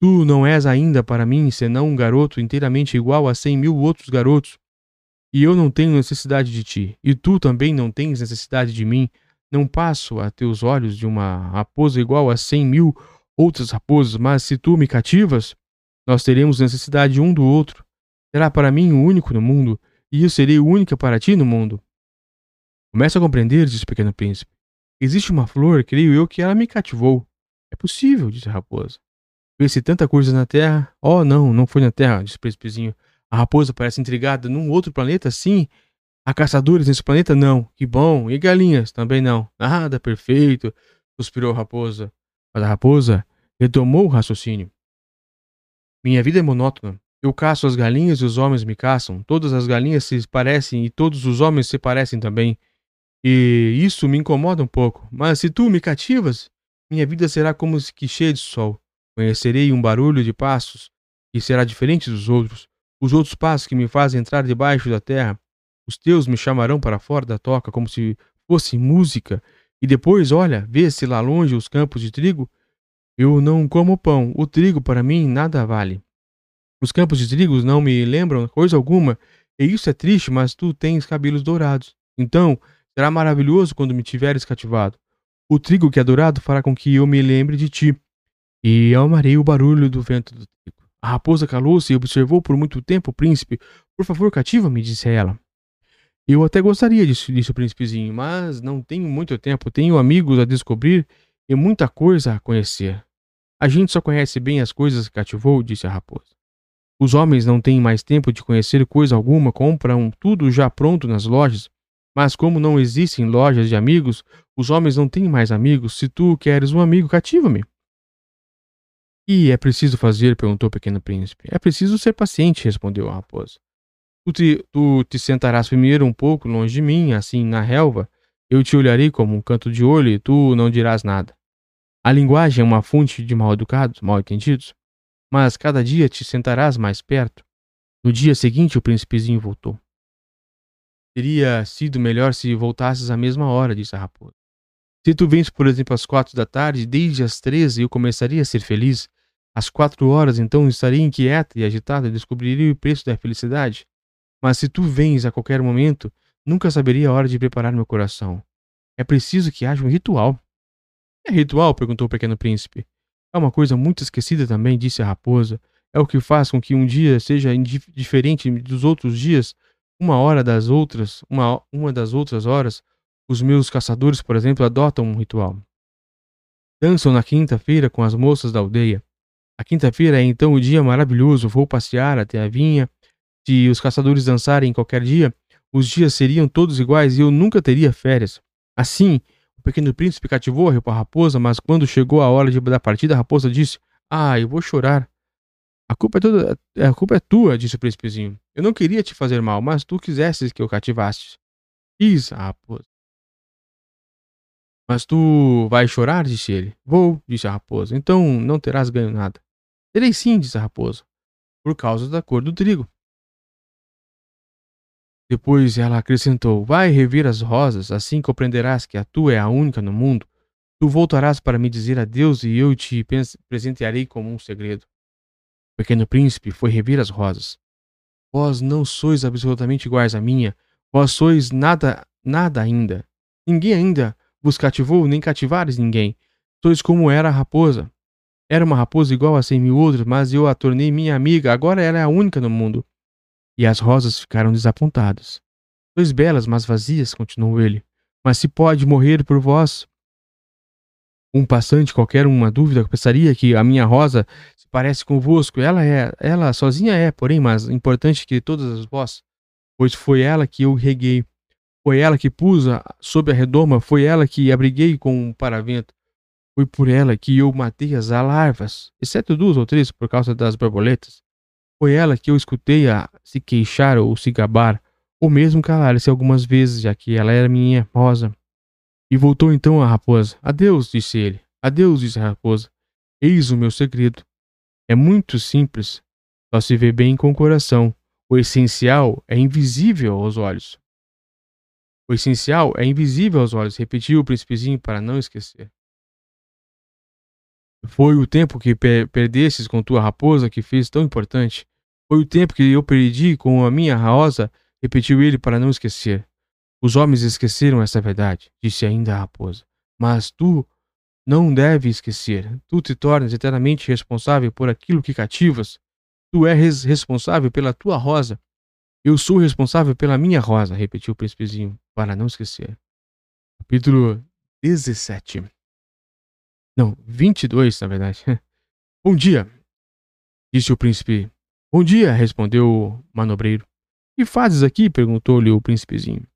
Tu não és ainda para mim senão um garoto inteiramente igual a cem mil outros garotos. E eu não tenho necessidade de ti, e tu também não tens necessidade de mim. Não passo a teus olhos de uma raposa igual a cem mil outras raposas, mas se tu me cativas, nós teremos necessidade um do outro. Será para mim o único no mundo, e eu serei única para ti no mundo. Começa a compreender, disse o pequeno príncipe. Existe uma flor, creio eu, que ela me cativou. É possível, disse a raposa. Vê-se tanta coisa na Terra. Oh, não, não foi na Terra, disse o príncipezinho. A raposa parece intrigada num outro planeta, sim. Há caçadores nesse planeta? Não. Que bom. E galinhas? Também não. Nada perfeito, suspirou a raposa. Mas a raposa retomou o raciocínio. Minha vida é monótona. Eu caço as galinhas e os homens me caçam. Todas as galinhas se parecem e todos os homens se parecem também. E isso me incomoda um pouco. Mas se tu me cativas, minha vida será como que cheia de sol. Conhecerei um barulho de passos que será diferente dos outros. Os outros passos que me fazem entrar debaixo da terra. Os teus me chamarão para fora da toca como se fosse música. E depois, olha, vê-se lá longe os campos de trigo. Eu não como pão. O trigo para mim nada vale. Os campos de trigo não me lembram coisa alguma, e isso é triste, mas tu tens cabelos dourados. Então, será maravilhoso quando me tiveres cativado. O trigo que é dourado fará com que eu me lembre de ti. E amarei o barulho do vento do trigo. A raposa calou-se e observou por muito tempo o príncipe. Por favor, cativa-me, disse ela. Eu até gostaria disso, disse o príncipezinho, mas não tenho muito tempo. Tenho amigos a descobrir e muita coisa a conhecer. A gente só conhece bem as coisas que cativou, disse a raposa. Os homens não têm mais tempo de conhecer coisa alguma, compram tudo já pronto nas lojas. Mas como não existem lojas de amigos, os homens não têm mais amigos. Se tu queres um amigo, cativa-me. E é preciso fazer? perguntou o pequeno príncipe. É preciso ser paciente, respondeu a raposa. Tu te, tu te sentarás primeiro um pouco longe de mim, assim na relva. Eu te olharei como um canto de olho e tu não dirás nada. A linguagem é uma fonte de mal educados, mal entendidos mas cada dia te sentarás mais perto. No dia seguinte, o príncipezinho voltou. Teria sido melhor se voltasses à mesma hora, disse a raposa. Se tu vens, por exemplo, às quatro da tarde, desde as treze eu começaria a ser feliz. Às quatro horas, então, estaria inquieta e agitada e descobriria o preço da felicidade. Mas se tu vens a qualquer momento, nunca saberia a hora de preparar meu coração. É preciso que haja um ritual. É ritual? perguntou o pequeno príncipe. É uma coisa muito esquecida também, disse a raposa. É o que faz com que um dia seja diferente dos outros dias, uma hora das outras, uma, uma das outras horas. Os meus caçadores, por exemplo, adotam um ritual. Dançam na quinta-feira com as moças da aldeia. A quinta-feira é então o dia maravilhoso. Vou passear até a vinha. Se os caçadores dançarem qualquer dia, os dias seriam todos iguais e eu nunca teria férias. Assim, o pequeno príncipe cativou a raposa, mas quando chegou a hora de, da partida, a raposa disse: Ah, eu vou chorar. A culpa é toda, a culpa é tua, disse o príncipezinho. Eu não queria te fazer mal, mas tu quisesses que eu cativasse. Quis a raposa. Mas tu vai chorar, disse ele. Vou, disse a raposa. Então não terás ganho nada. Terei sim, disse a raposa, por causa da cor do trigo. Depois ela acrescentou: Vai rever as rosas, assim compreenderás que a tua é a única no mundo. Tu voltarás para me dizer adeus e eu te presentearei como um segredo. Pequeno príncipe foi rever as rosas. Vós não sois absolutamente iguais a minha. Vós sois nada, nada ainda. Ninguém ainda vos cativou, nem cativares ninguém. Sois como era a raposa. Era uma raposa igual a cem mil outros, mas eu a tornei minha amiga. Agora ela é a única no mundo. E as rosas ficaram desapontadas. Sois belas, mas vazias, continuou ele. Mas se pode morrer por vós. Um passante, qualquer uma dúvida, pensaria que a minha rosa se parece convosco. Ela é, ela sozinha é, porém, mais importante que todas as vós, pois foi ela que eu reguei. Foi ela que pus sob a redoma, foi ela que abriguei com um paravento. Foi por ela que eu matei as larvas, exceto duas ou três por causa das borboletas. Foi ela que eu escutei a se queixar ou se gabar, ou mesmo calar-se algumas vezes, já que ela era minha rosa. E voltou então a raposa. Adeus, disse ele. Adeus, disse a raposa. Eis o meu segredo. É muito simples. Só se vê bem com o coração. O essencial é invisível aos olhos. O essencial é invisível aos olhos, repetiu o príncipezinho para não esquecer. Foi o tempo que per perdestes com tua raposa que fez tão importante. Foi o tempo que eu perdi com a minha rosa, repetiu ele para não esquecer. Os homens esqueceram essa verdade, disse ainda a raposa. Mas tu não deves esquecer. Tu te tornas eternamente responsável por aquilo que cativas. Tu és responsável pela tua rosa. Eu sou responsável pela minha rosa, repetiu o príncipezinho, para não esquecer. Capítulo 17 Não, 22, na verdade. Bom dia, disse o príncipe Bom dia, respondeu o manobreiro. Que fazes aqui? perguntou-lhe o príncipezinho.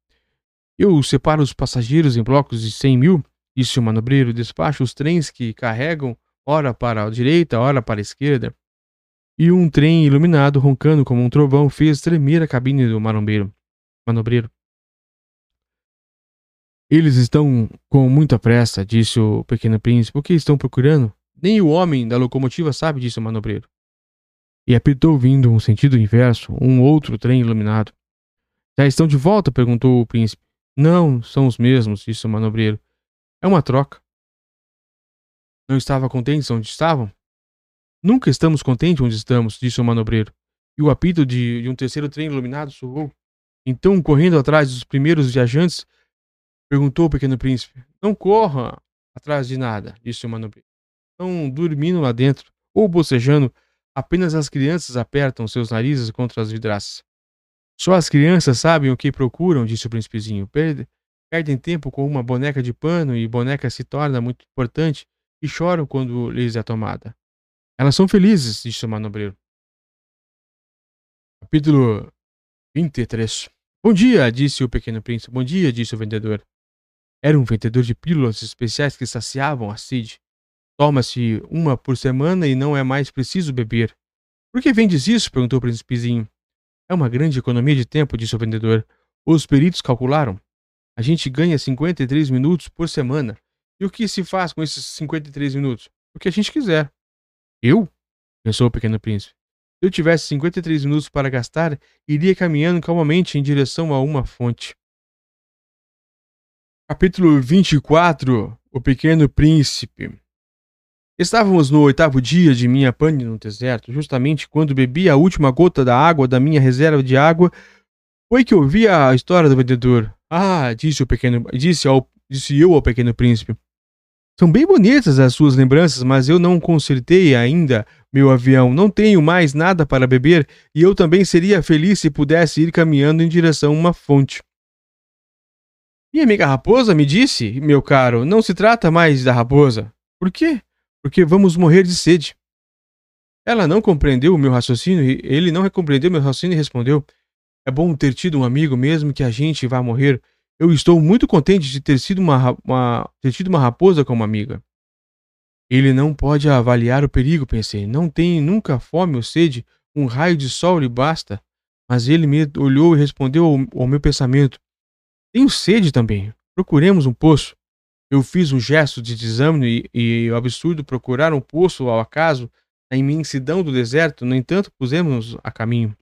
Eu separo os passageiros em blocos de cem mil, disse o manobreiro, despacho os trens que carregam, ora para a direita, ora para a esquerda. E um trem iluminado, roncando como um trovão, fez tremer a cabine do manobreiro. manobreiro. Eles estão com muita pressa, disse o pequeno príncipe. O que estão procurando? Nem o homem da locomotiva sabe, disse o manobreiro. E apitou vindo um sentido inverso, um outro trem iluminado. Já estão de volta? perguntou o príncipe. Não, são os mesmos, disse o manobreiro. É uma troca. Não estava contentes onde estavam? Nunca estamos contentes onde estamos, disse o manobreiro. E o apito de, de um terceiro trem iluminado soou. Então, correndo atrás dos primeiros viajantes, Perguntou o pequeno príncipe. Não corra atrás de nada, disse o manobreiro. Estão dormindo lá dentro, ou bocejando. Apenas as crianças apertam seus narizes contra as vidraças. Só as crianças sabem o que procuram, disse o príncipezinho. Perdem tempo com uma boneca de pano e boneca se torna muito importante e choram quando lhes é tomada. Elas são felizes, disse o manobreiro. Capítulo 23 Bom dia, disse o pequeno príncipe. Bom dia, disse o vendedor. Era um vendedor de pílulas especiais que saciavam a sede. Toma-se uma por semana e não é mais preciso beber. Por que vendes isso? perguntou o príncipezinho. É uma grande economia de tempo, disse o vendedor. Os peritos calcularam. A gente ganha 53 minutos por semana. E o que se faz com esses 53 minutos? O que a gente quiser. Eu? pensou o pequeno príncipe. Se eu tivesse 53 minutos para gastar, iria caminhando calmamente em direção a uma fonte. Capítulo 24 O Pequeno Príncipe Estávamos no oitavo dia de minha pane no deserto, justamente quando bebi a última gota da água da minha reserva de água, foi que ouvi a história do vendedor. Ah, disse o pequeno, disse, ao, disse eu ao pequeno príncipe. São bem bonitas as suas lembranças, mas eu não consertei ainda meu avião. Não tenho mais nada para beber e eu também seria feliz se pudesse ir caminhando em direção a uma fonte. Minha amiga raposa me disse, meu caro, não se trata mais da raposa. Por quê? Porque vamos morrer de sede. Ela não compreendeu o meu raciocínio e ele não compreendeu meu raciocínio e respondeu: É bom ter tido um amigo mesmo que a gente vá morrer. Eu estou muito contente de ter, sido uma, uma, ter tido uma raposa como amiga. Ele não pode avaliar o perigo, pensei. Não tem nunca fome ou sede, um raio de sol lhe basta. Mas ele me olhou e respondeu ao, ao meu pensamento: tenho sede também. Procuremos um poço. Eu fiz um gesto de desânimo e, e o absurdo procurar um poço ao acaso na imensidão do deserto, no entanto, pusemos a caminho.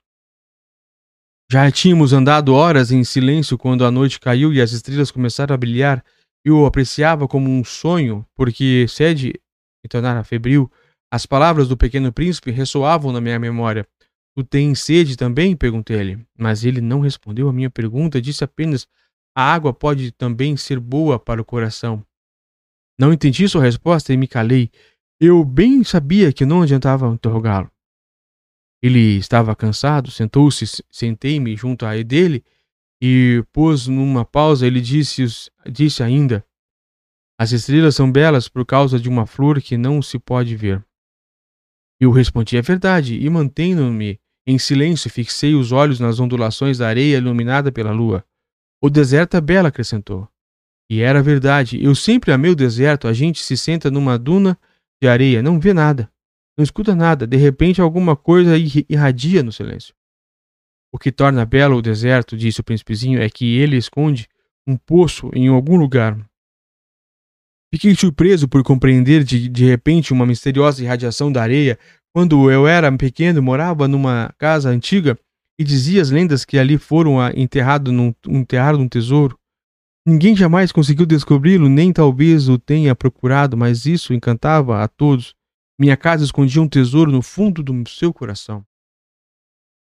Já tínhamos andado horas em silêncio quando a noite caiu e as estrelas começaram a brilhar. Eu apreciava como um sonho, porque sede me tornara febril. As palavras do pequeno príncipe ressoavam na minha memória. Tu tens sede também? perguntei-lhe. Mas ele não respondeu à minha pergunta, disse apenas a água pode também ser boa para o coração. Não entendi sua resposta e me calei. Eu bem sabia que não adiantava interrogá-lo. Ele estava cansado, sentou-se, sentei-me junto a dele e pôs numa pausa. Ele disse, disse ainda: As estrelas são belas por causa de uma flor que não se pode ver. Eu respondi: É verdade, e mantendo-me em silêncio, fixei os olhos nas ondulações da areia iluminada pela lua. O deserto é belo, acrescentou. E era verdade. Eu sempre amei o deserto. A gente se senta numa duna de areia, não vê nada, não escuta nada. De repente, alguma coisa irradia no silêncio. O que torna belo o deserto, disse o príncipezinho, é que ele esconde um poço em algum lugar. Fiquei surpreso por compreender de, de repente uma misteriosa irradiação da areia. Quando eu era pequeno, morava numa casa antiga e dizia as lendas que ali foram enterrado num, enterrado tesouro. Ninguém jamais conseguiu descobri-lo, nem talvez o tenha procurado, mas isso encantava a todos. Minha casa escondia um tesouro no fundo do seu coração.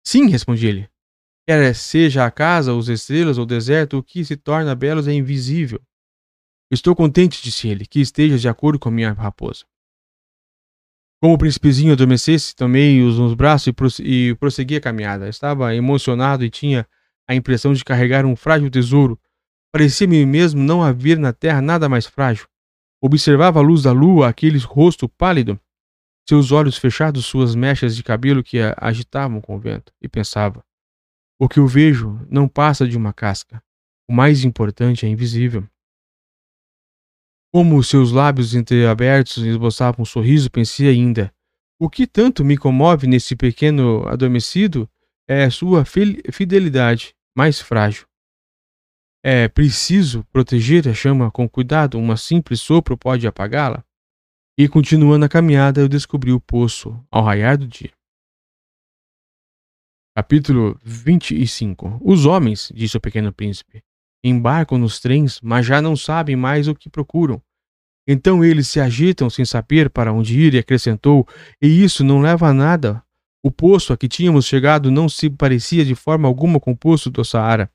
Sim, respondi ele. Quer seja a casa, os estrelas ou o deserto, o que se torna belos é invisível. Estou contente, disse ele, que estejas de acordo com a minha raposa. Como o príncipezinho adormecesse, tomei-os nos braços e prossegui a caminhada. Estava emocionado e tinha a impressão de carregar um frágil tesouro. Parecia-me mesmo não haver na terra nada mais frágil. Observava a luz da lua aquele rosto pálido, seus olhos fechados, suas mechas de cabelo que agitavam com o vento, e pensava: O que eu vejo não passa de uma casca. O mais importante é invisível. Como seus lábios entreabertos esboçavam um sorriso, pensei ainda: o que tanto me comove nesse pequeno adormecido é sua fidelidade mais frágil. É preciso proteger a chama com cuidado, uma simples sopro pode apagá-la. E continuando a caminhada, eu descobri o poço ao raiar do dia. Capítulo 25 Os homens, disse o pequeno príncipe, embarcam nos trens, mas já não sabem mais o que procuram. Então eles se agitam sem saber para onde ir, e acrescentou: E isso não leva a nada. O poço a que tínhamos chegado não se parecia de forma alguma com o poço do Saara.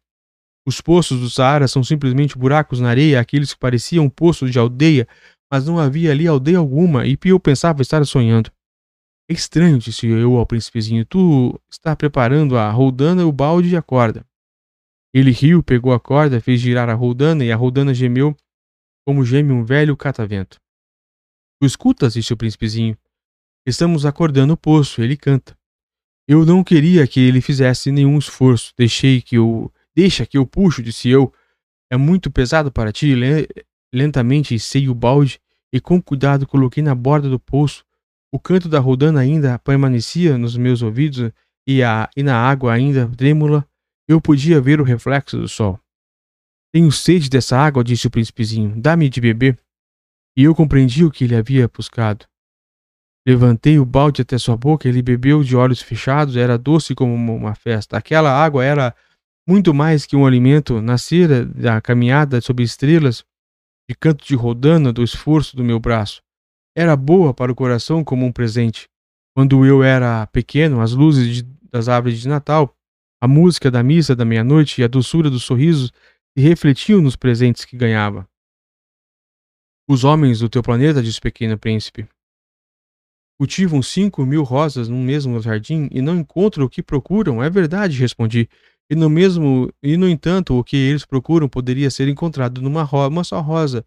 Os poços do Saara são simplesmente buracos na areia, aqueles que pareciam poços de aldeia, mas não havia ali aldeia alguma, e Pio pensava estar sonhando. É estranho, disse eu ao príncipezinho. Tu está preparando a roldana, o balde e a corda. Ele riu, pegou a corda, fez girar a roldana e a roldana gemeu como geme um velho catavento. Tu escutas, disse o príncipezinho. Estamos acordando o poço, ele canta. Eu não queria que ele fizesse nenhum esforço. Deixei que eu. Deixa que eu puxo, disse eu. É muito pesado para ti. Lentamente sei o balde e com cuidado coloquei na borda do poço o canto da rodana ainda permanecia nos meus ouvidos e, a, e na água ainda trêmula eu podia ver o reflexo do sol. Tenho sede dessa água, disse o príncipezinho. Dá-me de beber. E eu compreendi o que ele havia buscado. Levantei o balde até sua boca, ele bebeu de olhos fechados, era doce como uma festa. Aquela água era muito mais que um alimento, nascera da caminhada sob estrelas, de canto de rodana, do esforço do meu braço era boa para o coração como um presente. Quando eu era pequeno, as luzes de, das árvores de Natal, a música da missa da meia-noite e a doçura dos sorrisos se refletiam nos presentes que ganhava. Os homens do teu planeta, disse o pequeno príncipe, cultivam cinco mil rosas num mesmo jardim e não encontram o que procuram. É verdade, respondi. E no mesmo, e no entanto, o que eles procuram poderia ser encontrado numa ro uma só rosa,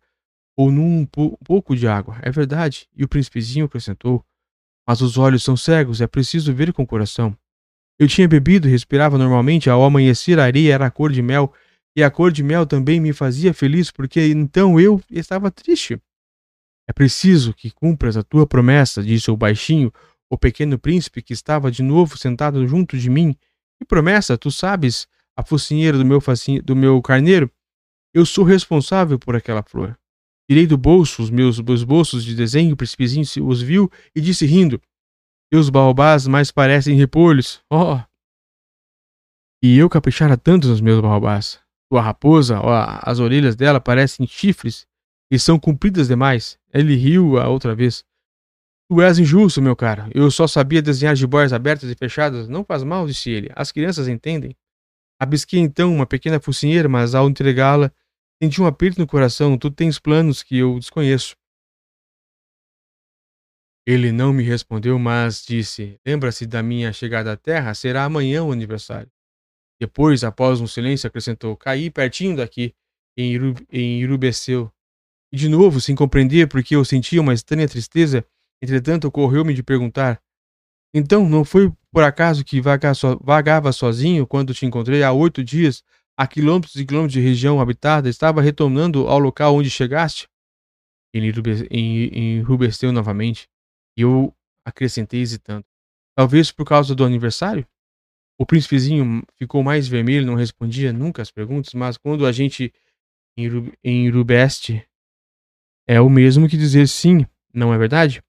ou num pouco de água. É verdade. E o príncipezinho acrescentou: Mas os olhos são cegos, é preciso ver com o coração. Eu tinha bebido e respirava normalmente, ao amanhecer a areia era a cor de mel, e a cor de mel também me fazia feliz, porque então eu estava triste. É preciso que cumpras a tua promessa, disse o baixinho, o pequeno príncipe que estava de novo sentado junto de mim. Que promessa, tu sabes, a focinheira do meu, facinho, do meu carneiro? Eu sou responsável por aquela flor. Tirei do bolso os meus esboços de desenho, o príncipezinho os viu e disse rindo: Teus baobás mais parecem repolhos. Oh! E eu caprichara tanto nos meus baobás. Tua raposa, oh, as orelhas dela parecem chifres e são compridas demais. Ele riu a outra vez. Tu és injusto, meu caro. Eu só sabia desenhar jiboias abertas e fechadas. Não faz mal, disse ele. As crianças entendem. Abisquei então uma pequena focinheira, mas ao entregá-la, Senti um aperto no coração. Tu tens planos que eu desconheço. Ele não me respondeu, mas disse: Lembra-se da minha chegada à Terra? Será amanhã o aniversário. Depois, após um silêncio, acrescentou: Caí pertinho daqui, em, Irubeceu. E de novo, sem compreender porque eu sentia uma estranha tristeza, entretanto, ocorreu-me de perguntar: Então, não foi por acaso que vagava sozinho quando te encontrei há oito dias a quilômetros e quilômetros de região habitada, estava retornando ao local onde chegaste? Ele enrubesceu novamente, e eu acrescentei hesitando. Talvez por causa do aniversário? O príncipezinho ficou mais vermelho, não respondia nunca às perguntas, mas quando a gente enrubeste, é o mesmo que dizer sim, não é verdade?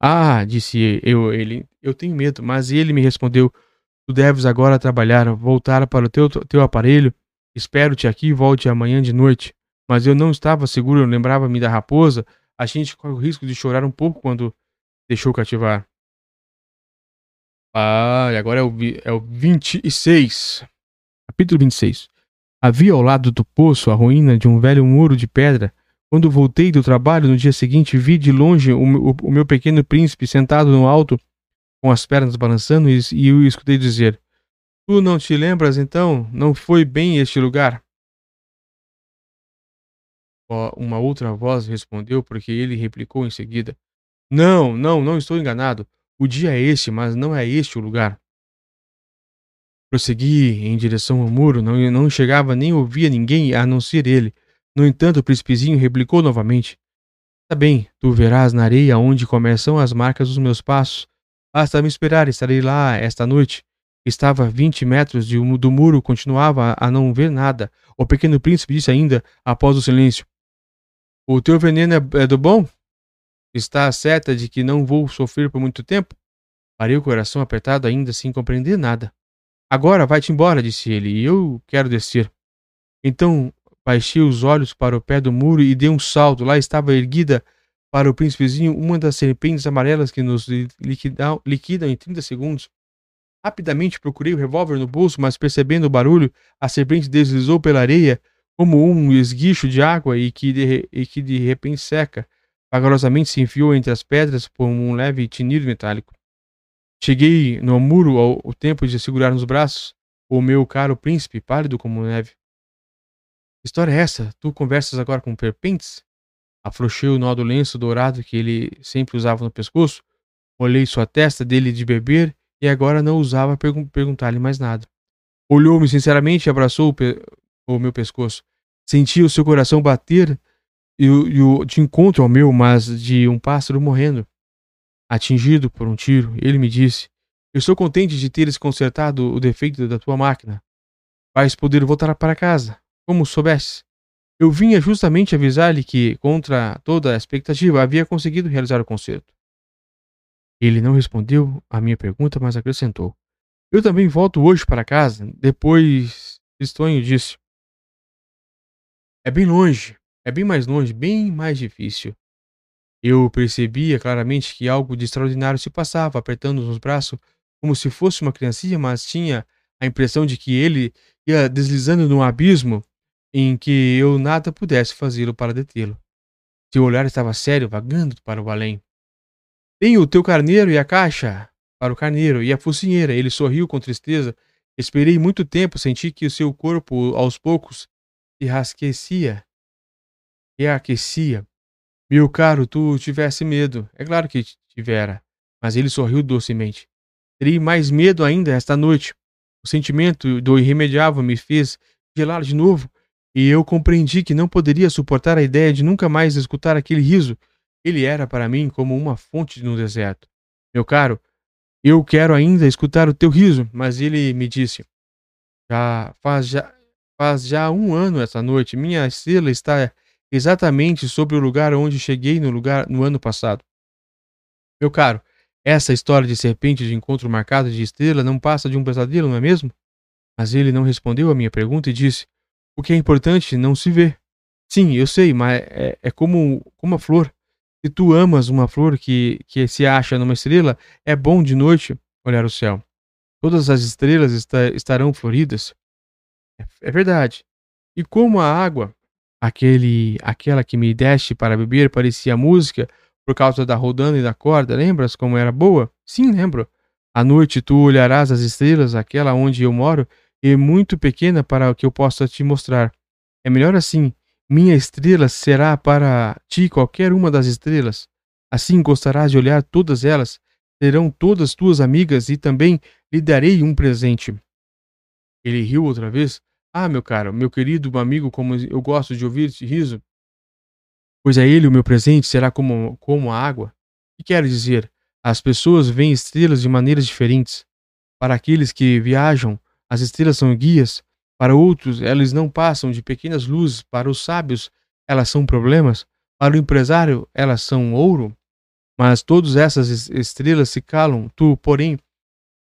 Ah, disse eu, ele, eu tenho medo, mas ele me respondeu: Tu deves agora trabalhar, voltar para o teu, teu aparelho Espero-te aqui e volte amanhã de noite. Mas eu não estava seguro, eu lembrava-me da raposa. A gente corre o risco de chorar um pouco quando deixou cativar. Ah, e agora é o, é o 26. Capítulo 26. Havia ao lado do poço a ruína de um velho muro de pedra. Quando voltei do trabalho no dia seguinte, vi de longe o, o, o meu pequeno príncipe sentado no alto, com as pernas balançando, e, e eu escutei dizer: Tu não te lembras então? Não foi bem este lugar? Uma outra voz respondeu, porque ele replicou em seguida: Não, não, não estou enganado. O dia é este, mas não é este o lugar. Prossegui em direção ao muro, não, não chegava nem ouvia ninguém a não ser ele. No entanto, o príncipezinho replicou novamente: Está bem, tu verás na areia onde começam as marcas dos meus passos. Basta me esperar, estarei lá esta noite. Estava a vinte metros de, do muro, continuava a não ver nada. O pequeno príncipe disse ainda, após o silêncio: O teu veneno é, é do bom? Está certa de que não vou sofrer por muito tempo? Parei o coração apertado ainda sem compreender nada. Agora vai-te embora, disse ele, e eu quero descer. Então baixei os olhos para o pé do muro e dei um salto. Lá estava erguida para o príncipezinho uma das serpentes amarelas que nos liquidam, liquidam em 30 segundos. Rapidamente procurei o revólver no bolso, mas percebendo o barulho, a serpente deslizou pela areia como um esguicho de água e que de, e que de repente seca. Vagarosamente se enfiou entre as pedras por um leve tinido metálico. Cheguei no muro ao, ao tempo de segurar nos braços o meu caro príncipe, pálido como neve. História é essa? Tu conversas agora com serpentes? Afrouxei o nó do lenço dourado que ele sempre usava no pescoço, olhei sua testa dele de beber e agora não ousava pergun perguntar-lhe mais nada. Olhou-me sinceramente e abraçou o, o, meu pescoço. Senti o seu coração bater e, o, de encontro ao meu, mas de um pássaro morrendo. Atingido por um tiro, ele me disse: Estou contente de teres consertado o defeito da tua máquina. Vais poder voltar para casa, como soubesses. Eu vinha justamente avisar-lhe que, contra toda a expectativa, havia conseguido realizar o concerto. Ele não respondeu à minha pergunta, mas acrescentou: Eu também volto hoje para casa. Depois, Estonho disse: É bem longe, é bem mais longe, bem mais difícil. Eu percebia claramente que algo de extraordinário se passava, apertando os braços como se fosse uma criancinha, mas tinha a impressão de que ele ia deslizando num abismo em que eu nada pudesse fazê-lo para detê-lo. Seu olhar estava sério, vagando para o além. Tenho o teu carneiro e a caixa para o carneiro e a focinheira. Ele sorriu com tristeza. Esperei muito tempo, senti que o seu corpo, aos poucos, se rasquecia, reaquecia. Meu caro, tu tivesse medo. É claro que tivera. Mas ele sorriu docemente. Terei mais medo ainda esta noite. O sentimento do irremediável me fez gelar de novo, e eu compreendi que não poderia suportar a ideia de nunca mais escutar aquele riso. Ele era para mim como uma fonte no deserto. Meu caro, eu quero ainda escutar o teu riso, mas ele me disse: Já faz já faz já um ano essa noite. Minha estrela está exatamente sobre o lugar onde cheguei no lugar no ano passado. Meu caro, essa história de serpente de encontro marcado de estrela não passa de um pesadelo, não é mesmo? Mas ele não respondeu à minha pergunta e disse: O que é importante não se vê. Sim, eu sei, mas é, é como, como a flor. Se tu amas uma flor que, que se acha numa estrela, é bom de noite olhar o céu. Todas as estrelas está, estarão floridas. É, é verdade. E como a água Aquele, aquela que me deste para beber parecia música por causa da rodando e da corda. Lembras como era boa? Sim, lembro. À noite tu olharás as estrelas, aquela onde eu moro, e muito pequena para que eu possa te mostrar. É melhor assim. Minha estrela será para ti qualquer uma das estrelas. Assim gostarás de olhar todas elas. Serão todas tuas amigas e também lhe darei um presente. Ele riu outra vez, ah, meu caro, meu querido amigo, como eu gosto de ouvir esse riso, pois a ele o meu presente será como, como a água. O que quero dizer? As pessoas veem estrelas de maneiras diferentes. Para aqueles que viajam, as estrelas são guias. Para outros, elas não passam de pequenas luzes. Para os sábios, elas são problemas. Para o empresário, elas são ouro. Mas todas essas estrelas se calam. Tu, porém,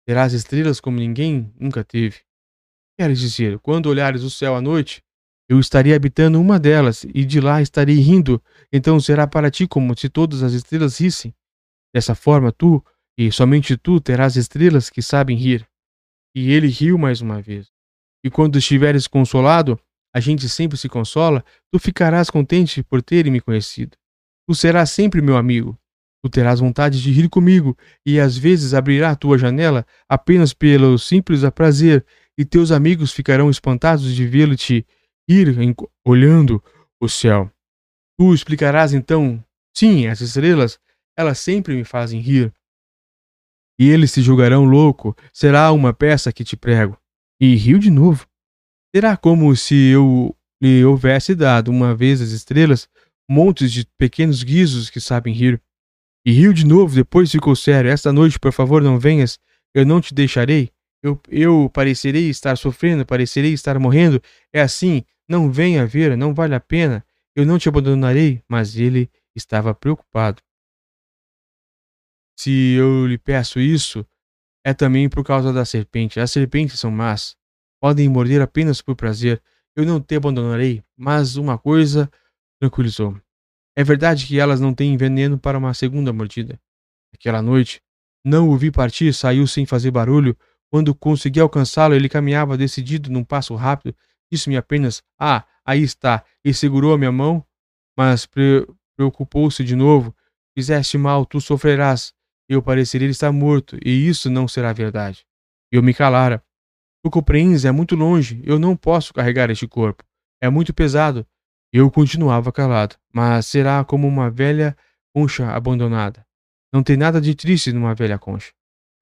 terás estrelas como ninguém nunca teve. Queres dizer, quando olhares o céu à noite, eu estarei habitando uma delas, e de lá estarei rindo, então será para ti como se todas as estrelas rissem. Dessa forma, tu, e somente tu, terás estrelas que sabem rir. E ele riu mais uma vez. E quando estiveres consolado, a gente sempre se consola, tu ficarás contente por terem me conhecido. Tu serás sempre meu amigo. Tu terás vontade de rir comigo, e às vezes abrirá a tua janela apenas pelo simples prazer e teus amigos ficarão espantados de vê-lo-te ir olhando o céu. Tu explicarás então: sim, as estrelas, elas sempre me fazem rir. E eles se julgarão louco, será uma peça que te prego. E riu de novo. Será como se eu lhe houvesse dado uma vez as estrelas, montes de pequenos guizos que sabem rir. E riu de novo, depois ficou sério. Esta noite, por favor, não venhas, eu não te deixarei. Eu, eu parecerei estar sofrendo, parecerei estar morrendo. É assim, não venha ver, não vale a pena. Eu não te abandonarei. Mas ele estava preocupado. Se eu lhe peço isso, é também por causa da serpente. As serpentes são más. Podem morder apenas por prazer. Eu não te abandonarei. Mas uma coisa tranquilizou. É verdade que elas não têm veneno para uma segunda mordida. Aquela noite, não o vi partir, saiu sem fazer barulho. Quando consegui alcançá-lo, ele caminhava decidido num passo rápido. Disse-me apenas: Ah, aí está, e segurou a minha mão, mas pre preocupou-se de novo. Fizeste mal, tu sofrerás. Eu pareceria estar morto, e isso não será verdade. Eu me calara. Tu compreendes, é muito longe. Eu não posso carregar este corpo. É muito pesado. Eu continuava calado, mas será como uma velha concha abandonada. Não tem nada de triste numa velha concha.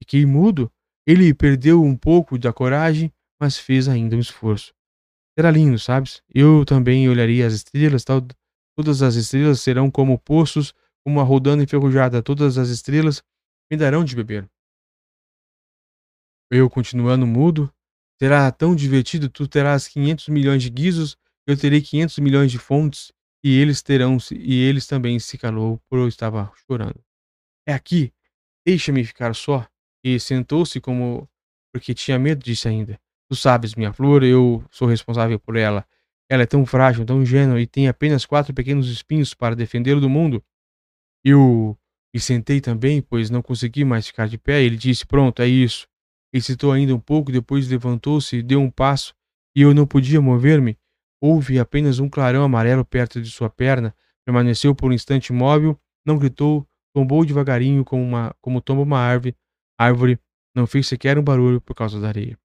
Fiquei mudo. Ele perdeu um pouco da coragem, mas fez ainda um esforço. Será lindo, sabes? Eu também olharia as estrelas, tal. Todas as estrelas serão como poços, como uma rodando enferrujada. Todas as estrelas me darão de beber. Eu continuando mudo, será tão divertido, tu terás 500 milhões de guizos eu terei 500 milhões de fontes e eles terão e eles também se calou por eu estava chorando. É aqui, deixa-me ficar só. E sentou-se como porque tinha medo disso ainda. Tu sabes, minha flor, eu sou responsável por ela. Ela é tão frágil, tão ingênua e tem apenas quatro pequenos espinhos para defendê-lo do mundo. Eu me sentei também, pois não consegui mais ficar de pé. Ele disse: Pronto, é isso. Hesitou ainda um pouco, depois levantou-se deu um passo, e eu não podia mover-me. Houve apenas um clarão amarelo perto de sua perna, permaneceu por um instante imóvel, não gritou, tombou devagarinho como, uma, como tomba uma árvore, árvore, não fez sequer um barulho por causa da areia.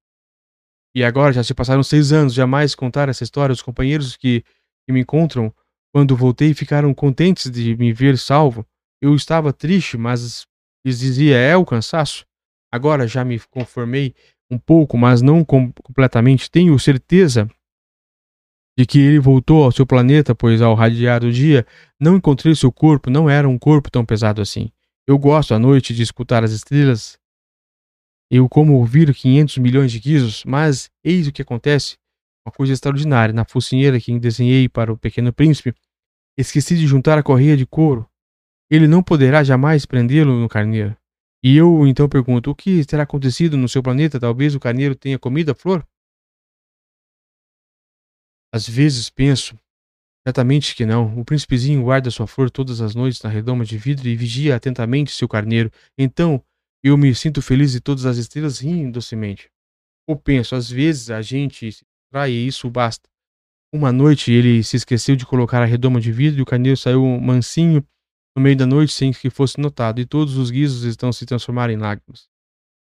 E agora já se passaram seis anos, jamais contar essa história aos companheiros que, que me encontram. Quando voltei, ficaram contentes de me ver salvo. Eu estava triste, mas lhes dizia: é o cansaço. Agora já me conformei um pouco, mas não com completamente. Tenho certeza de que ele voltou ao seu planeta, pois ao radiar do dia, não encontrei seu corpo, não era um corpo tão pesado assim. Eu gosto à noite de escutar as estrelas. Eu como ouvir 500 milhões de guizos, mas eis o que acontece. Uma coisa extraordinária. Na focinheira que desenhei para o pequeno príncipe, esqueci de juntar a correia de couro. Ele não poderá jamais prendê-lo no carneiro. E eu então pergunto: o que terá acontecido no seu planeta? Talvez o carneiro tenha comido a flor? Às vezes penso, certamente que não. O príncipezinho guarda sua flor todas as noites na redoma de vidro e vigia atentamente seu carneiro. Então eu me sinto feliz e todas as estrelas riem docemente. Ou penso, às vezes a gente se trai e isso basta. Uma noite ele se esqueceu de colocar a redoma de vidro e o carneiro saiu mansinho no meio da noite sem que fosse notado, e todos os guizos estão se transformando em lágrimas.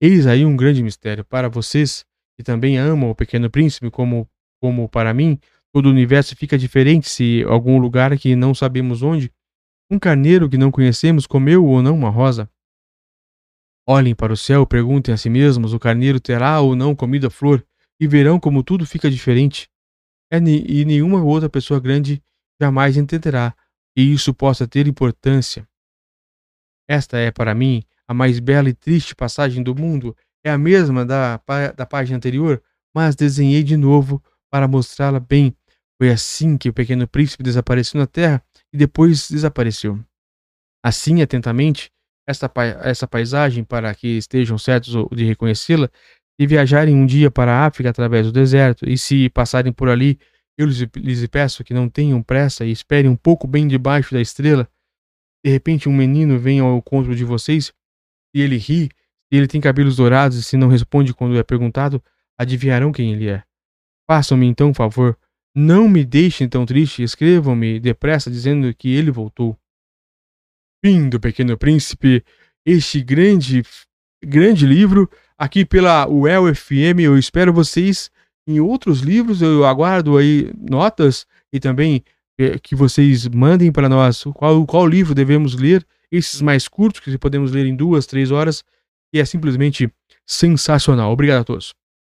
Eis aí um grande mistério para vocês que também amam o pequeno príncipe como como para mim, todo o universo fica diferente se algum lugar que não sabemos onde, um carneiro que não conhecemos comeu ou não uma rosa. Olhem para o céu, perguntem a si mesmos: o carneiro terá ou não comido a flor, e verão como tudo fica diferente. É, e nenhuma outra pessoa grande jamais entenderá, e isso possa ter importância. Esta é, para mim, a mais bela e triste passagem do mundo. É a mesma da, da página anterior, mas desenhei de novo para mostrá-la bem. Foi assim que o pequeno príncipe desapareceu na terra e depois desapareceu. Assim, atentamente, esta, essa paisagem, para que estejam certos de reconhecê-la, e viajarem um dia para a África através do deserto, e se passarem por ali, eu lhes, lhes peço que não tenham pressa e esperem um pouco bem debaixo da estrela. De repente, um menino vem ao encontro de vocês, e ele ri, e ele tem cabelos dourados, e se não responde quando é perguntado, adivinharão quem ele é. Façam-me então um favor. Não me deixem tão triste. Escrevam-me depressa dizendo que ele voltou. Fim do Pequeno Príncipe. Este grande, grande livro aqui pela UEL FM. Eu espero vocês em outros livros. Eu aguardo aí notas e também eh, que vocês mandem para nós qual, qual livro devemos ler. Esses mais curtos, que podemos ler em duas, três horas. E é simplesmente sensacional. Obrigado a todos.